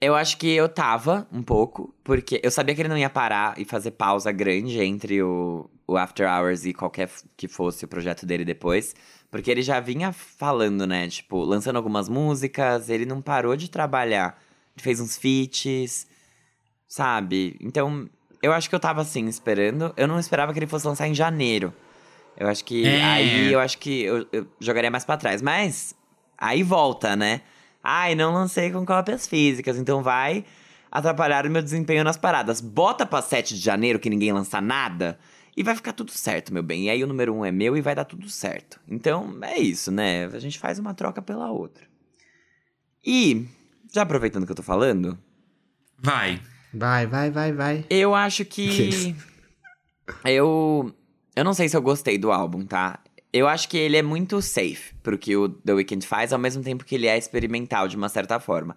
Eu acho que eu tava um pouco, porque eu sabia que ele não ia parar e fazer pausa grande entre o, o After Hours e qualquer que fosse o projeto dele depois. Porque ele já vinha falando, né? Tipo, lançando algumas músicas, ele não parou de trabalhar. Ele fez uns feats, sabe? Então, eu acho que eu tava assim, esperando. Eu não esperava que ele fosse lançar em janeiro. Eu acho que. É. Aí eu acho que eu, eu jogaria mais pra trás. Mas, aí volta, né? Ai, não lancei com cópias físicas, então vai atrapalhar o meu desempenho nas paradas. Bota pra 7 de janeiro que ninguém lança nada e vai ficar tudo certo, meu bem. E aí o número 1 um é meu e vai dar tudo certo. Então é isso, né? A gente faz uma troca pela outra. E, já aproveitando que eu tô falando, Vai. Vai, vai, vai, vai. eu acho que. (laughs) eu. Eu não sei se eu gostei do álbum, tá? Eu acho que ele é muito safe pro que o The Weeknd faz, ao mesmo tempo que ele é experimental, de uma certa forma.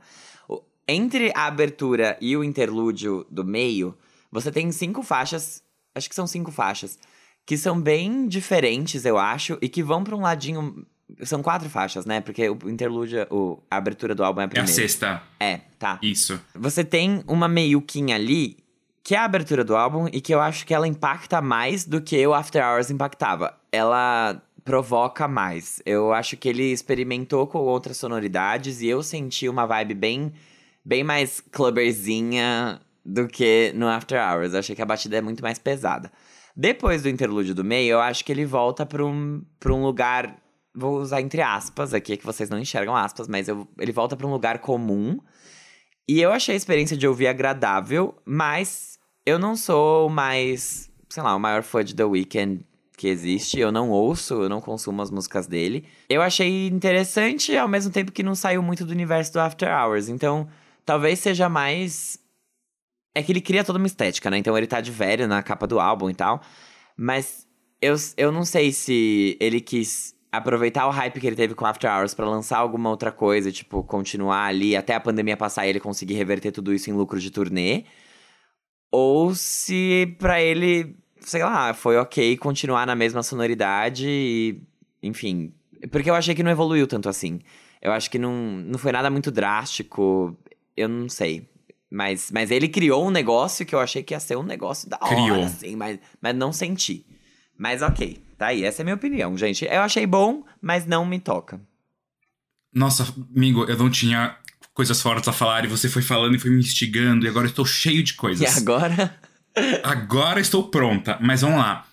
Entre a abertura e o interlúdio do meio, você tem cinco faixas, acho que são cinco faixas, que são bem diferentes, eu acho, e que vão pra um ladinho. São quatro faixas, né? Porque o interlúdio, o, a abertura do álbum é a É a primeira. sexta. É, tá. Isso. Você tem uma meiuquinha ali, que é a abertura do álbum, e que eu acho que ela impacta mais do que o After Hours impactava. Ela provoca mais. Eu acho que ele experimentou com outras sonoridades e eu senti uma vibe bem, bem mais clubberzinha do que no After Hours. Eu achei que a batida é muito mais pesada. Depois do interlúdio do meio, eu acho que ele volta pra um, pra um lugar. Vou usar entre aspas aqui, que vocês não enxergam aspas, mas eu- ele volta pra um lugar comum. E eu achei a experiência de ouvir agradável, mas eu não sou mais, sei lá, o maior fã de The Weeknd que existe. Eu não ouço, eu não consumo as músicas dele. Eu achei interessante, ao mesmo tempo que não saiu muito do universo do After Hours. Então, talvez seja mais. É que ele cria toda uma estética, né? Então ele tá de velho na capa do álbum e tal. Mas eu, eu não sei se ele quis aproveitar o hype que ele teve com After Hours pra lançar alguma outra coisa, tipo, continuar ali até a pandemia passar e ele conseguir reverter tudo isso em lucro de turnê. Ou se pra ele, sei lá, foi ok continuar na mesma sonoridade e, enfim. Porque eu achei que não evoluiu tanto assim. Eu acho que não, não foi nada muito drástico. Eu não sei. Mas, mas ele criou um negócio que eu achei que ia ser um negócio da hora, Criou. assim, mas, mas não senti. Mas ok, tá aí. Essa é a minha opinião, gente. Eu achei bom, mas não me toca. Nossa, amigo, eu não tinha coisas fortes a falar e você foi falando e foi me instigando e agora estou cheio de E coisas. agora? (laughs) Agora estou pronta, mas vamos lá.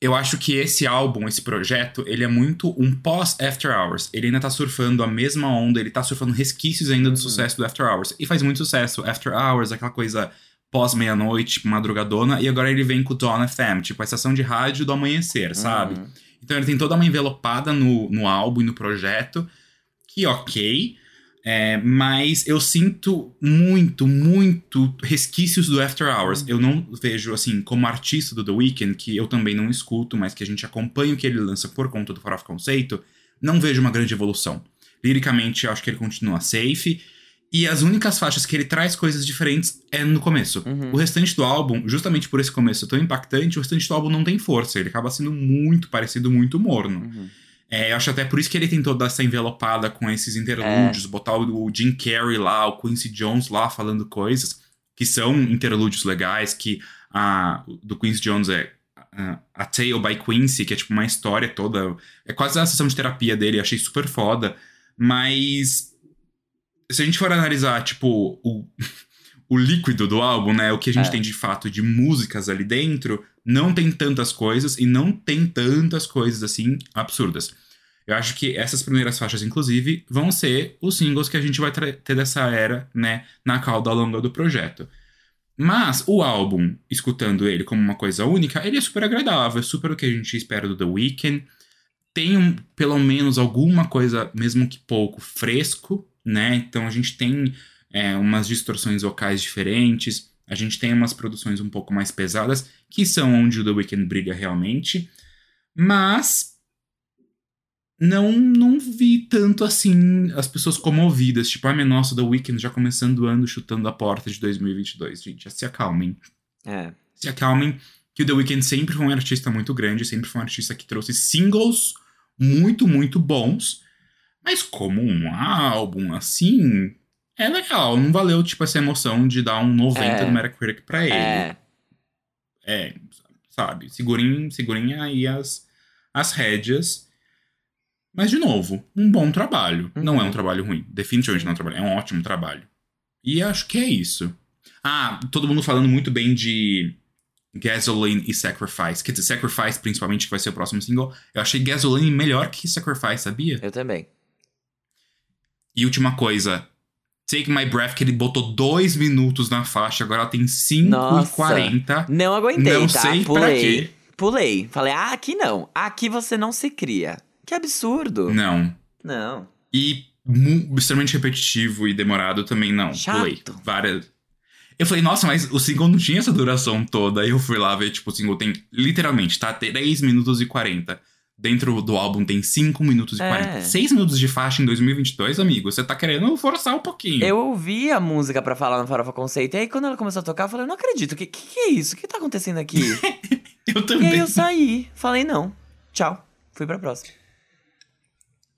eu acho que esse álbum, esse projeto, ele é muito um pós-After Hours. Ele ainda tá surfando a mesma onda, ele tá surfando resquícios ainda do Uhum. sucesso do After Hours. E faz muito sucesso. After Hours, aquela coisa pós-meia-noite, madrugadona. E agora ele vem com o Dawn FM, tipo, a estação de rádio do amanhecer, sabe? Uhum. Então ele tem toda uma envelopada no, no álbum e no projeto, que ok, é, mas eu sinto muito, muito resquícios do After Hours. Eu não vejo, assim, como artista do The Weeknd, que eu também não escuto, mas que a gente acompanha o que ele lança por conta do Farofa Conceito, não vejo uma grande evolução. Liricamente, eu acho que ele continua safe. E as únicas faixas que ele traz coisas diferentes é no começo. Uhum. O restante do álbum, justamente por esse começo tão impactante, o restante do álbum não tem força. Ele acaba sendo muito parecido, muito morno. Uhum. É, eu acho até por isso que ele tem toda essa envelopada com esses interlúdios, botar o, o Jim Carrey lá, o Quincy Jones lá falando coisas que são interlúdios legais, que a do Quincy Jones é a, a Tale by Quincy, que é tipo uma história toda. É quase a sessão de terapia dele, achei super foda. Mas se a gente for analisar, tipo, o, (laughs) o líquido do álbum, né? O que a gente É. tem de fato de músicas ali dentro, não tem tantas coisas e não tem tantas coisas assim absurdas. Eu acho que essas primeiras faixas, inclusive, vão ser os singles que a gente vai ter dessa era, né, na cauda longa do projeto. Mas o álbum, escutando ele como uma coisa única, ele é super agradável, é super o que a gente espera do The Weeknd. Tem um- pelo menos alguma coisa, mesmo que pouco, fresco, né? Então a gente tem é, umas distorções vocais diferentes, a gente tem umas produções um pouco mais pesadas, que são onde o The Weeknd brilha realmente. Mas não não vi tanto assim as pessoas comovidas, tipo, ah, nossa, The Weeknd já começando o ano chutando a porta de 2022. Gente, já se acalmem. É. Se acalmem, que o The Weeknd sempre foi um artista muito grande, sempre foi um artista que trouxe singles muito, muito bons, mas como um álbum assim, é legal, não valeu, tipo, essa emoção de dar um 90 É. do Metacritic pra ele. É. É, sabe? Segurem, segurem aí as, as rédeas. Mas, de novo, um bom trabalho. Uhum. Não é um trabalho ruim. Definitivamente não é um trabalho. É um ótimo trabalho. E acho que é isso. Ah, todo mundo falando muito bem de Gasoline e Sacrifice. Quer dizer, Sacrifice, principalmente, que vai ser o próximo single. Eu achei Gasoline melhor que Sacrifice, sabia? Eu também. E última coisa. Take My Breath, que ele botou dois minutos na faixa, agora ela tem 5 e Nossa. 40. Não aguentei, Não tá? sei pra Pulei. quê. Pulei. Falei, ah, aqui não. Aqui você não se cria. Que absurdo. Não. Não. E extremamente repetitivo e demorado também não. Chato. Pulei. Várias. Eu falei, nossa, mas o single não tinha essa duração toda. Aí eu fui lá ver, tipo, o single tem literalmente, tá? 3 minutos e 40. Dentro do álbum tem 5 minutos e É. 40. 6 minutos de faixa em 2022, amigo. Você tá querendo forçar um pouquinho. Eu ouvi a música pra falar no Farofa Conceito, e aí quando ela começou a tocar, eu falei, eu não acredito, o que, que, que é isso? O que tá acontecendo aqui? (laughs) Eu e também. aí eu saí, falei, não, tchau, fui pra próxima.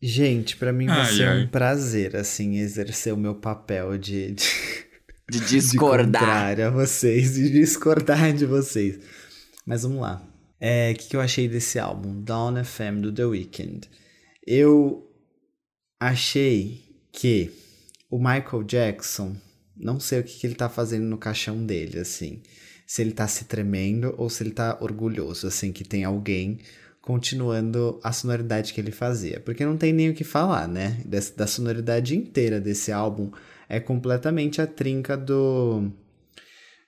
Gente, pra mim vai Ai, ser ai. um prazer, assim, exercer o meu papel de, de, (laughs) De de discordar. contrário a vocês, de discordar de vocês. Mas vamos lá. É, que, que eu achei desse álbum? Dawn FM do The Weeknd. Eu achei que o Michael Jackson, não sei o que, que ele tá fazendo no caixão dele, assim. Se ele tá se tremendo ou se ele tá orgulhoso, assim, que tem alguém continuando a sonoridade que ele fazia. Porque não tem nem o que falar, né? Des- da sonoridade inteira desse álbum é completamente a trinca do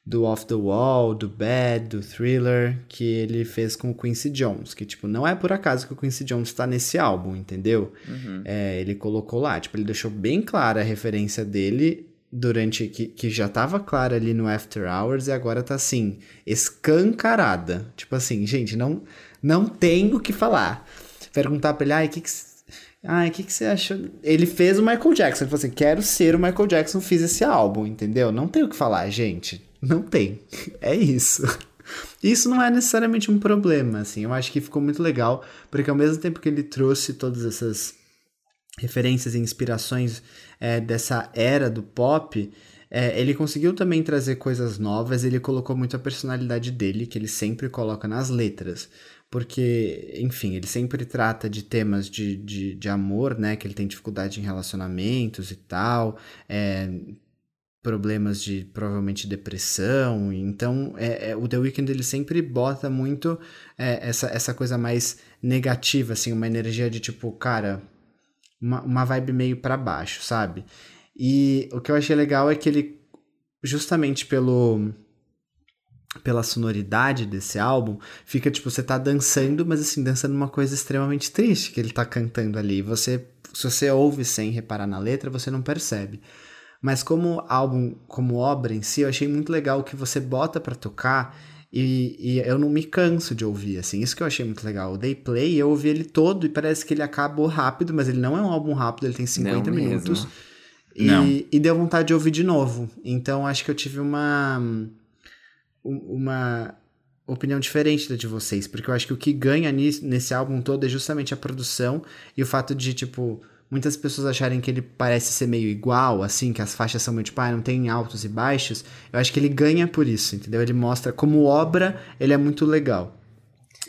do Off the Wall, do Bad, do Thriller, que ele fez com o Quincy Jones, que tipo, não é por acaso que o Quincy Jones tá nesse álbum, entendeu? Uhum. É, ele colocou lá, tipo, ele deixou bem clara a referência dele durante que, que já tava clara ali no After Hours e agora tá assim, escancarada. Tipo assim, gente, não não tem o que falar. Perguntar pra ele, ai, o que que Ai, o que, que você achou? Ele fez o Michael Jackson. Ele falou assim: quero ser o Michael Jackson, fiz esse álbum, entendeu? Não tem o que falar, gente. Não tem. É isso. Isso não é necessariamente um problema, assim. Eu acho que ficou muito legal, porque ao mesmo tempo que ele trouxe todas essas referências e inspirações é, dessa era do pop, é, ele conseguiu também trazer coisas novas. Ele colocou muito a personalidade dele, que ele sempre coloca nas letras. Porque, enfim, ele sempre trata de temas de, de, de amor, né? Que ele tem dificuldade em relacionamentos e tal. É, problemas de provavelmente depressão. Então, é, é, o The Weeknd ele sempre bota muito é, essa, essa coisa mais negativa, assim, uma energia de tipo, cara, uma, uma vibe meio para baixo, sabe? E o que eu achei legal é que ele, justamente pelo pela sonoridade desse álbum, fica tipo, você tá dançando, mas assim, dançando uma coisa extremamente triste que ele tá cantando ali. Você, se você ouve sem reparar na letra, você não percebe. Mas como álbum, como obra em si, eu achei muito legal que você bota para tocar e, e, eu não me canso de ouvir, assim. Isso que eu achei muito legal. O Day Play, eu ouvi ele todo e parece que ele acabou rápido, mas ele não é um álbum rápido, ele tem 50 não minutos. E, e, deu vontade de ouvir de novo. Então acho que eu tive uma. Uma opinião diferente da de vocês, porque eu acho que o que ganha nesse álbum todo é justamente a produção e o fato de, tipo, muitas pessoas acharem que ele parece ser meio igual, assim, que as faixas são meio tipo, ah, não tem altos e baixos, eu acho que ele ganha por isso, entendeu? Ele mostra como obra, ele é muito legal.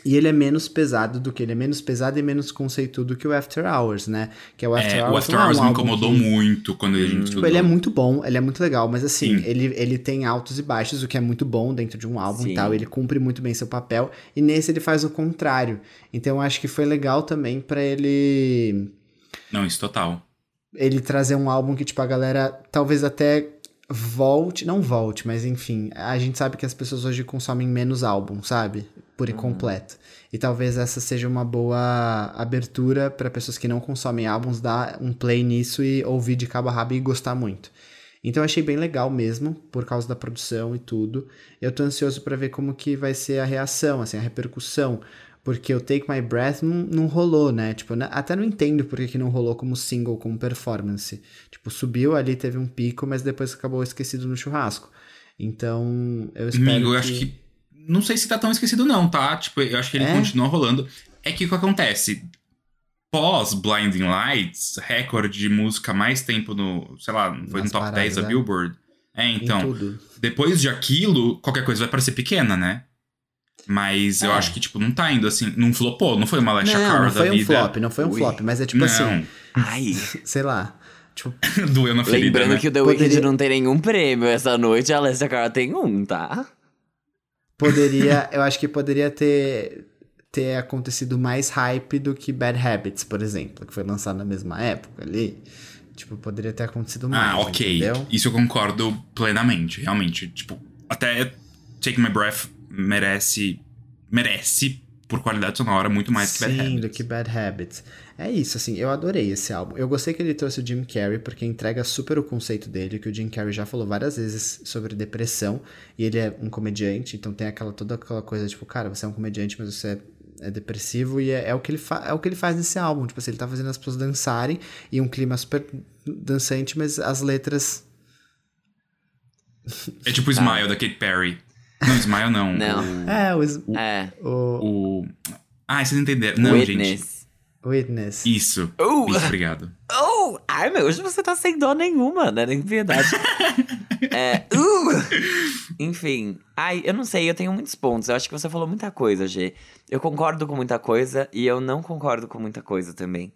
E ele é menos pesado do que ele é menos pesado e menos conceituado do que o After Hours, né? Que é o After é, Hours. O After Hours é um me incomodou que... muito quando a gente tipo, Ele é muito bom, ele é muito legal, mas assim, ele, ele tem altos e baixos, o que é muito bom dentro de um álbum Sim. e tal. Ele cumpre muito bem seu papel. E nesse ele faz o contrário. Então eu acho que foi legal também para ele não, isso total. Ele trazer um álbum que, tipo, a galera talvez até volte, não volte, mas enfim, a gente sabe que as pessoas hoje consomem menos álbum, sabe? Por uhum. completo. E talvez essa seja uma boa abertura para pessoas que não consomem álbuns dar um play nisso e ouvir de cabo a rabo e gostar muito. Então eu achei bem legal mesmo, por causa da produção e tudo. Eu tô ansioso para ver como que vai ser a reação, assim, a repercussão, porque o Take My Breath não, não rolou, né? Tipo, até não entendo por que, que não rolou como single, como performance. Tipo, subiu ali, teve um pico, mas depois acabou esquecido no churrasco. Então, eu espero Amigo, eu que... acho que... Não sei se tá tão esquecido não, tá? Tipo, eu acho que ele é? continua rolando. É que o que acontece? Pós Blinding Lights, recorde de música mais tempo no... Sei lá, foi Nas no top paradas, 10 da é? Billboard. É, então... Depois de aquilo, qualquer coisa vai parecer pequena, né? Mas é. eu acho que, tipo, não tá indo assim. Não flopou, não foi uma Last Cara da vida. Não foi um flop, não foi um Ui. flop, mas é tipo não. assim. Ai. (laughs) Sei lá. Tipo, (laughs) Doeu na ferida, Lembrando né? que o The Poderia... Weeknd não tem nenhum prêmio essa noite, a Alessia Cara tem um, tá? Poderia, (laughs) eu acho que poderia ter, ter acontecido mais hype do que Bad Habits, por exemplo, que foi lançado na mesma época ali. Tipo, poderia ter acontecido mais. Ah, ok. Entendeu? Isso eu concordo plenamente, realmente. Tipo, até Take My Breath merece. Merece por qualidade sonora muito mais Sim, que Bad Habits. do que Bad Habits. É isso, assim, eu adorei esse álbum. Eu gostei que ele trouxe o Jim Carrey, porque entrega super o conceito dele, que o Jim Carrey já falou várias vezes sobre depressão, e ele é um comediante, então tem aquela toda aquela coisa, tipo, cara, você é um comediante, mas você é, é depressivo, e é, é, o que ele é o que ele faz nesse álbum. Tipo assim, ele tá fazendo as pessoas dançarem, e um clima super dançante, mas as letras. É tipo o Smile da Katy Perry. Não, Smile não. Não. O... É, o... É. O... o... Ah, vocês entenderam. Não, Witness. gente. Witness. Isso. Uh. Isso, obrigado. Oh! Ai, meu, hoje você tá sem dó nenhuma, né? Nem piedade. (laughs) é. Uh! Enfim. Ai, eu não sei, eu tenho muitos pontos. Eu acho que você falou muita coisa, G. Eu concordo com muita coisa e eu não concordo com muita coisa também.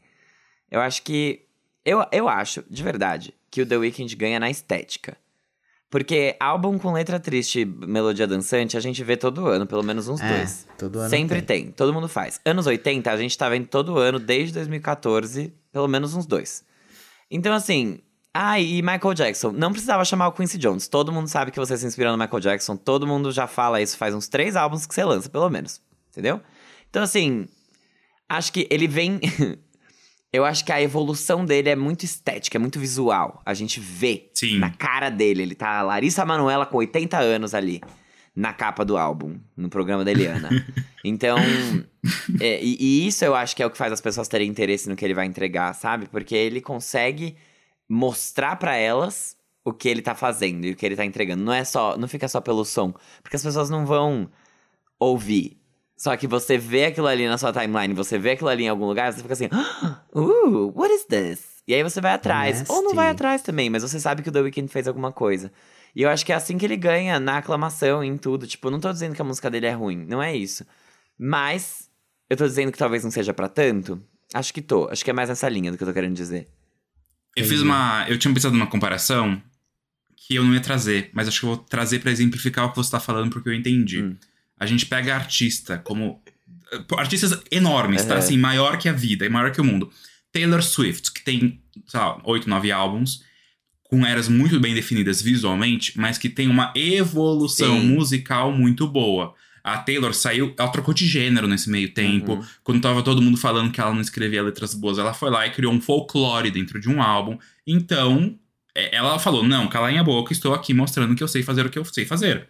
Eu acho que. Eu, eu acho, de verdade, que o The Weeknd ganha na estética. Porque álbum com letra triste, melodia dançante, a gente vê todo ano, pelo menos uns é, dois. Todo ano Sempre tem. tem. todo mundo faz. Anos 80, a gente tá vendo todo ano, desde 2014, pelo menos uns dois. Então, assim. Ah, e Michael Jackson. Não precisava chamar o Quincy Jones. Todo mundo sabe que você se inspirou no Michael Jackson. Todo mundo já fala isso faz uns três álbuns que você lança, pelo menos. Entendeu? Então, assim. Acho que ele vem. (laughs) Eu acho que a evolução dele é muito estética, é muito visual. A gente vê Sim. na cara dele. Ele tá a Larissa Manoela com 80 anos ali, na capa do álbum, no programa da Eliana. (laughs) então, é, e, e, isso eu acho que é o que faz as pessoas terem interesse no que ele vai entregar, sabe? Porque ele consegue mostrar para elas o que ele tá fazendo e o que ele tá entregando. Não é só, não fica só pelo som, porque as pessoas não vão ouvir só que você vê aquilo ali na sua timeline, você vê aquilo ali em algum lugar, você fica assim, (gasps) uh, what is this? E aí você vai atrás. Nasty. Ou não vai atrás também, mas você sabe que o The Weeknd fez alguma coisa. E eu acho que é assim que ele ganha na aclamação, em tudo. Tipo, não tô dizendo que a música dele é ruim, não é isso. Mas eu tô dizendo que talvez não seja para tanto. Acho que tô. Acho que é mais nessa linha do que eu tô querendo dizer. Eu fiz uma. Eu tinha pensado numa comparação que eu não ia trazer, mas acho que eu vou trazer para exemplificar o que você tá falando, porque eu entendi. Hum. A gente pega artista como. Artistas enormes, tá? Uhum. Assim, maior que a vida, maior que o mundo. Taylor Swift, que tem, sei lá, 8, 9 álbuns, com eras muito bem definidas visualmente, mas que tem uma evolução Sim. musical muito boa. A Taylor saiu, ela trocou de gênero nesse meio tempo. Uhum. Quando tava todo mundo falando que ela não escrevia letras boas, ela foi lá e criou um folclore dentro de um álbum. Então, é, ela falou: Não, cala a boca, estou aqui mostrando que eu sei fazer o que eu sei fazer.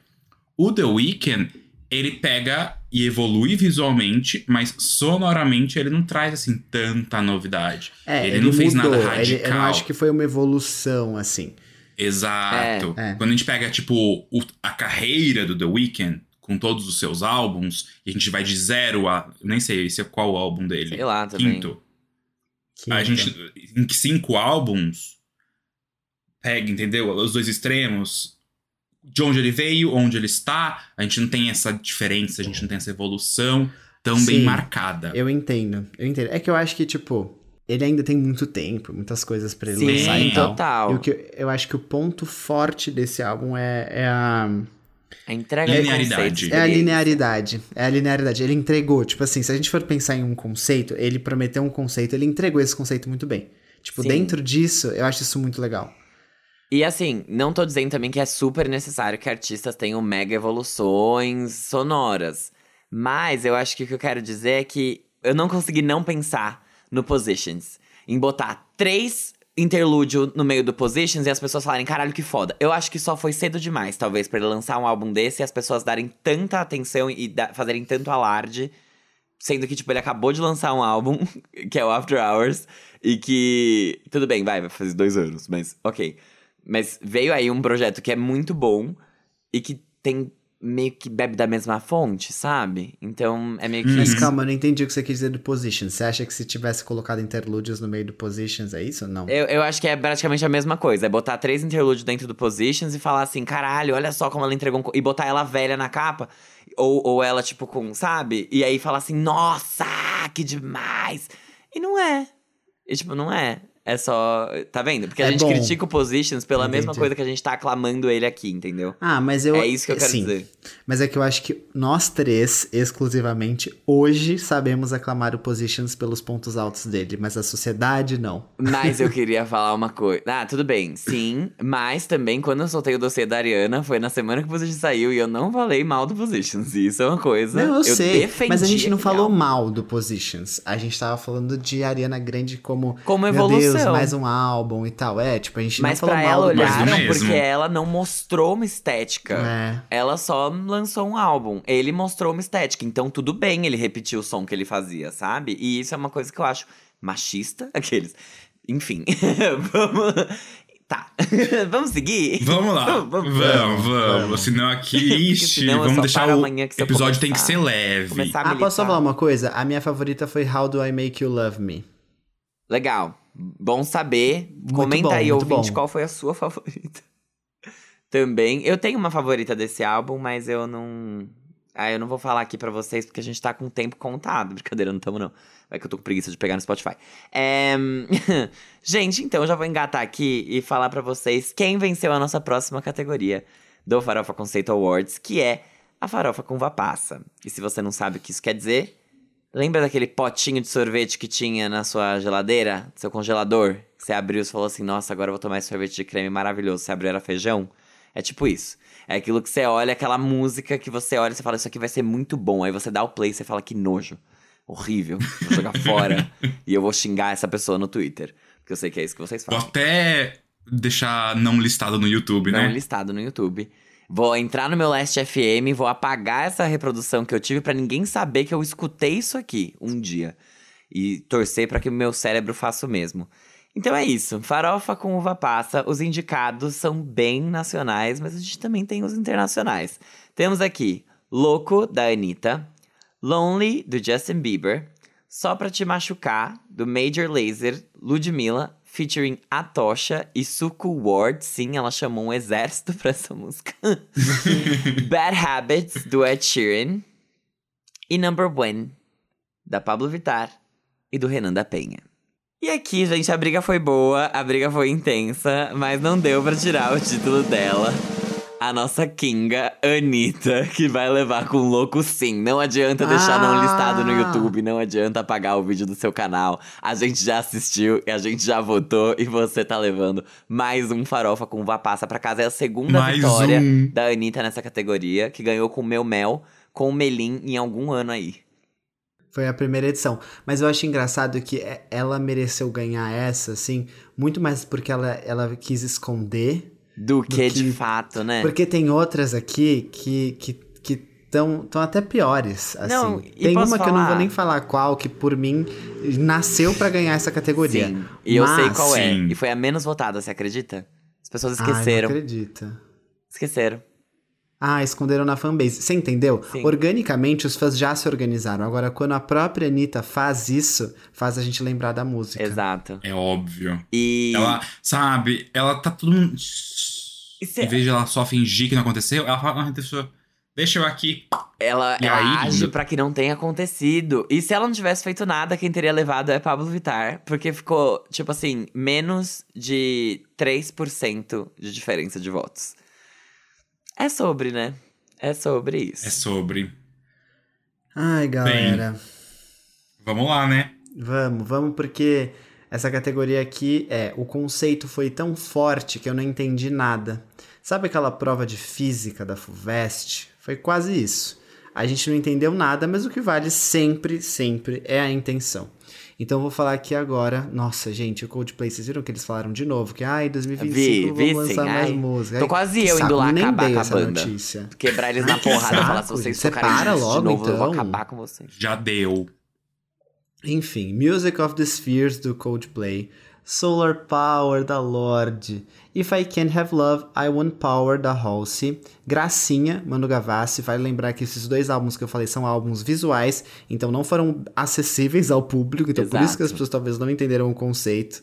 O The Weeknd, ele pega e evolui visualmente, mas sonoramente ele não traz assim tanta novidade. É, ele, não fez mudou. nada Ele- radical. eu não acho que foi uma evolução, assim. Exato. É, é. Quando a gente pega, tipo, o- a carreira do The Weeknd, com todos os seus álbuns, e a gente vai de zero a. eu Nem sei esse é qual álbum dele. Sei lá também. Quinto. Que A gente, em cinco álbuns, pega, entendeu? Os dois extremos. De onde ele veio, onde ele está. A gente não tem essa diferença, a gente não tem essa evolução tão bem Sim. marcada. Eu entendo, eu entendo. É que eu acho que, tipo, ele ainda tem muito tempo, muitas coisas pra ele Sim, lançar tal. total. O que eu, eu acho que o ponto forte desse álbum é, é a, A entrega de Linearidade. é a linearidade. É a linearidade. Ele entregou, tipo assim, se a gente for pensar em um conceito, ele prometeu um conceito, ele entregou esse conceito muito bem. Tipo, Sim. dentro disso, eu acho isso muito legal. E assim, não tô dizendo também que é super necessário que artistas tenham mega evoluções sonoras. Mas eu acho que o que eu quero dizer é que eu não consegui não pensar no Positions. Em botar três interlúdio no meio do Positions e as pessoas falarem, caralho, que foda. Eu acho que só foi cedo demais, talvez, pra ele lançar um álbum desse e as pessoas darem tanta atenção e fazerem tanto alarde. Sendo que, tipo, ele acabou de lançar um álbum, (laughs) que é o After Hours, e que. Tudo bem, vai, vai fazer dois anos, mas ok. Mas veio aí um projeto que é muito bom e que tem meio que bebe da mesma fonte, sabe? Então é meio que. Mas calma, eu não entendi o que você quis dizer do Positions. Você acha que se tivesse colocado interlúdios no meio do Positions, é isso ou não? Eu, eu acho que é praticamente a mesma coisa. É botar três interlúdios dentro do Positions e falar assim, caralho, olha só como ela entregou um... co-" E botar ela velha na capa. Ou, ou ela, tipo, com, sabe? E aí falar assim, nossa, que demais. E não é. E, tipo, não é. É só. Tá vendo? Porque a É gente bom. critica o Positions pela Entendi. mesma coisa que a gente tá aclamando ele aqui, entendeu? Ah, mas eu. é isso que eu quero sim, dizer. Mas é que eu acho que nós três, exclusivamente, hoje sabemos aclamar o Positions pelos pontos altos dele, mas a sociedade não. Mas eu (laughs) queria falar uma coisa. Ah, tudo bem, sim. Mas também, quando eu soltei o dossiê da Ariana, foi na semana que o Positions saiu e eu não falei mal do Positions. E isso é uma coisa. Não, eu, sei, defendi mas a gente não falou mal do Positions. A gente tava falando de Ariana Grande como, Como meu Deus, mais um álbum e tal. É, tipo, a gente Mas não falou pra ela mal do olharam mesmo. porque ela não mostrou uma estética. É. Ela só lançou um álbum. Ele mostrou uma estética. Então tudo bem ele repetir o som que ele fazia, sabe? E isso é uma coisa que eu acho machista. (laughs) Aqueles. Enfim. (laughs) Vamos. Tá. (laughs) Vamos seguir? Vamos lá. Vamos, Vamos, vamos. vamos. Senão aqui, ixi, senão vamos deixar o episódio tem que começar- ser leve. Começar a Ah, posso falar uma coisa? A minha favorita foi How Do I Make You Love Me? Legal. Bom saber. Muito Comenta bom, aí, ouvinte, bom. qual foi a sua (laughs) favorita. Também. Eu tenho uma favorita desse álbum, mas eu não. Ah, eu não vou falar aqui pra vocês porque a gente tá com o tempo contado. (laughs) Brincadeira, não tamo não. Vai que eu tô com preguiça de pegar no Spotify. É... (laughs) gente, então eu já vou engatar aqui e falar pra vocês quem venceu a nossa próxima categoria do Farofa Conceito Awards, que é a farofa com uva passa. E se você não sabe o que isso quer dizer, Lembra daquele potinho de sorvete que tinha na sua geladeira, seu congelador? Você abriu e falou assim: Nossa, agora eu vou tomar esse sorvete de creme maravilhoso. Você abriu era feijão? É tipo isso. É aquilo que você olha, aquela música que você olha e você fala: Isso aqui vai ser muito bom. Aí você dá o play e você fala: Que nojo. Horrível. Vou jogar (laughs) fora. e eu vou xingar essa pessoa no Twitter. Porque eu sei que é isso que vocês Vou fazem. até deixar não listado no YouTube, Não né? listado no YouTube. Vou entrar no meu Last FM, vou apagar essa reprodução que eu tive pra ninguém saber que eu escutei isso aqui um dia. E torcer pra que o meu cérebro faça o mesmo. Então é isso. Farofa com uva passa. Os indicados são bem nacionais, mas a gente também tem os internacionais. Temos aqui Louco, da Anitta. Lonely, do Justin Bieber. Só Pra Te Machucar, do Major Lazer, Ludmilla, featuring Atocha e Suku Ward. Sim, ela chamou um exército (laughs) pra essa música. (laughs) Bad Habits, do Ed Sheeran. E Number One, da Pablo Vittar e do Renan da Penha. E aqui, gente, a briga foi boa, a briga foi intensa, mas não deu pra tirar o título dela. A nossa Kinga, Anitta, que vai levar com louco sim. Não adianta deixar não Ah! listado no YouTube, não adianta apagar o vídeo do seu canal. A gente já assistiu e a gente já votou e você tá levando mais um farofa com uva passa pra casa. É a segunda Mais vitória um. da Anitta nessa categoria, que ganhou com Meu Mel, com o Melim em algum ano aí. Foi a primeira edição. Mas eu acho engraçado que é- ela mereceu ganhar essa, assim, muito mais porque ela, ela quis esconder. Do que, de que- fato, né? Porque tem outras aqui que que que estão até piores, assim. Não, e tem uma que eu não vou falar? nem falar qual, que por mim nasceu pra ganhar essa categoria. Sim. E eu sei Mas- qual é. Sim. E foi a menos votada, você acredita? As pessoas Ai, não esqueceram. acredita. esqueceram. Ah, esconderam na fanbase. Você entendeu? Sim. Organicamente, os fãs já se organizaram. Agora, quando a própria Anitta faz isso, faz a gente lembrar da música. Exato. É óbvio. E. Ela, sabe, ela tá todo mundo. E se- Em vez de ela só fingir que não aconteceu, ela fala, ah, deixa eu, deixa eu aqui. Ela, ela aí, age pra que não tenha acontecido. E se ela não tivesse feito nada, quem teria levado é Pablo Vittar. Porque ficou, tipo assim, menos de 3% de diferença de votos. É sobre, né? É sobre isso. É sobre. Ai, galera. Vamos lá, né? Vamos, vamos, porque essa categoria aqui é. O conceito foi tão forte que eu não entendi nada. Sabe aquela prova de física da FUVEST? Foi quase isso. A gente não entendeu nada, mas o que vale sempre, sempre é a intenção. Então eu vou falar aqui agora. Nossa, gente, o Coldplay, vocês viram que eles falaram de novo? Que ai, 2025 Vi, vamos vi lançar sim, mais ai. música. Tô quase eu indo lá nem acabar dei com a essa banda. notícia. Quebrar eles na porrada e falar: se vocês você tocarem para isso de logo, novo, eu vou então. acabar com vocês. Já deu. Enfim, Music of the Spheres do Coldplay, Solar Power da Lorde, If I Can't Have Love, I Want Power da Halsey, Gracinha, Manu Gavassi. Vale lembrar que esses dois álbuns que eu falei são álbuns visuais, então não foram acessíveis ao público, então por isso que as Exato. pessoas talvez não entenderam o conceito.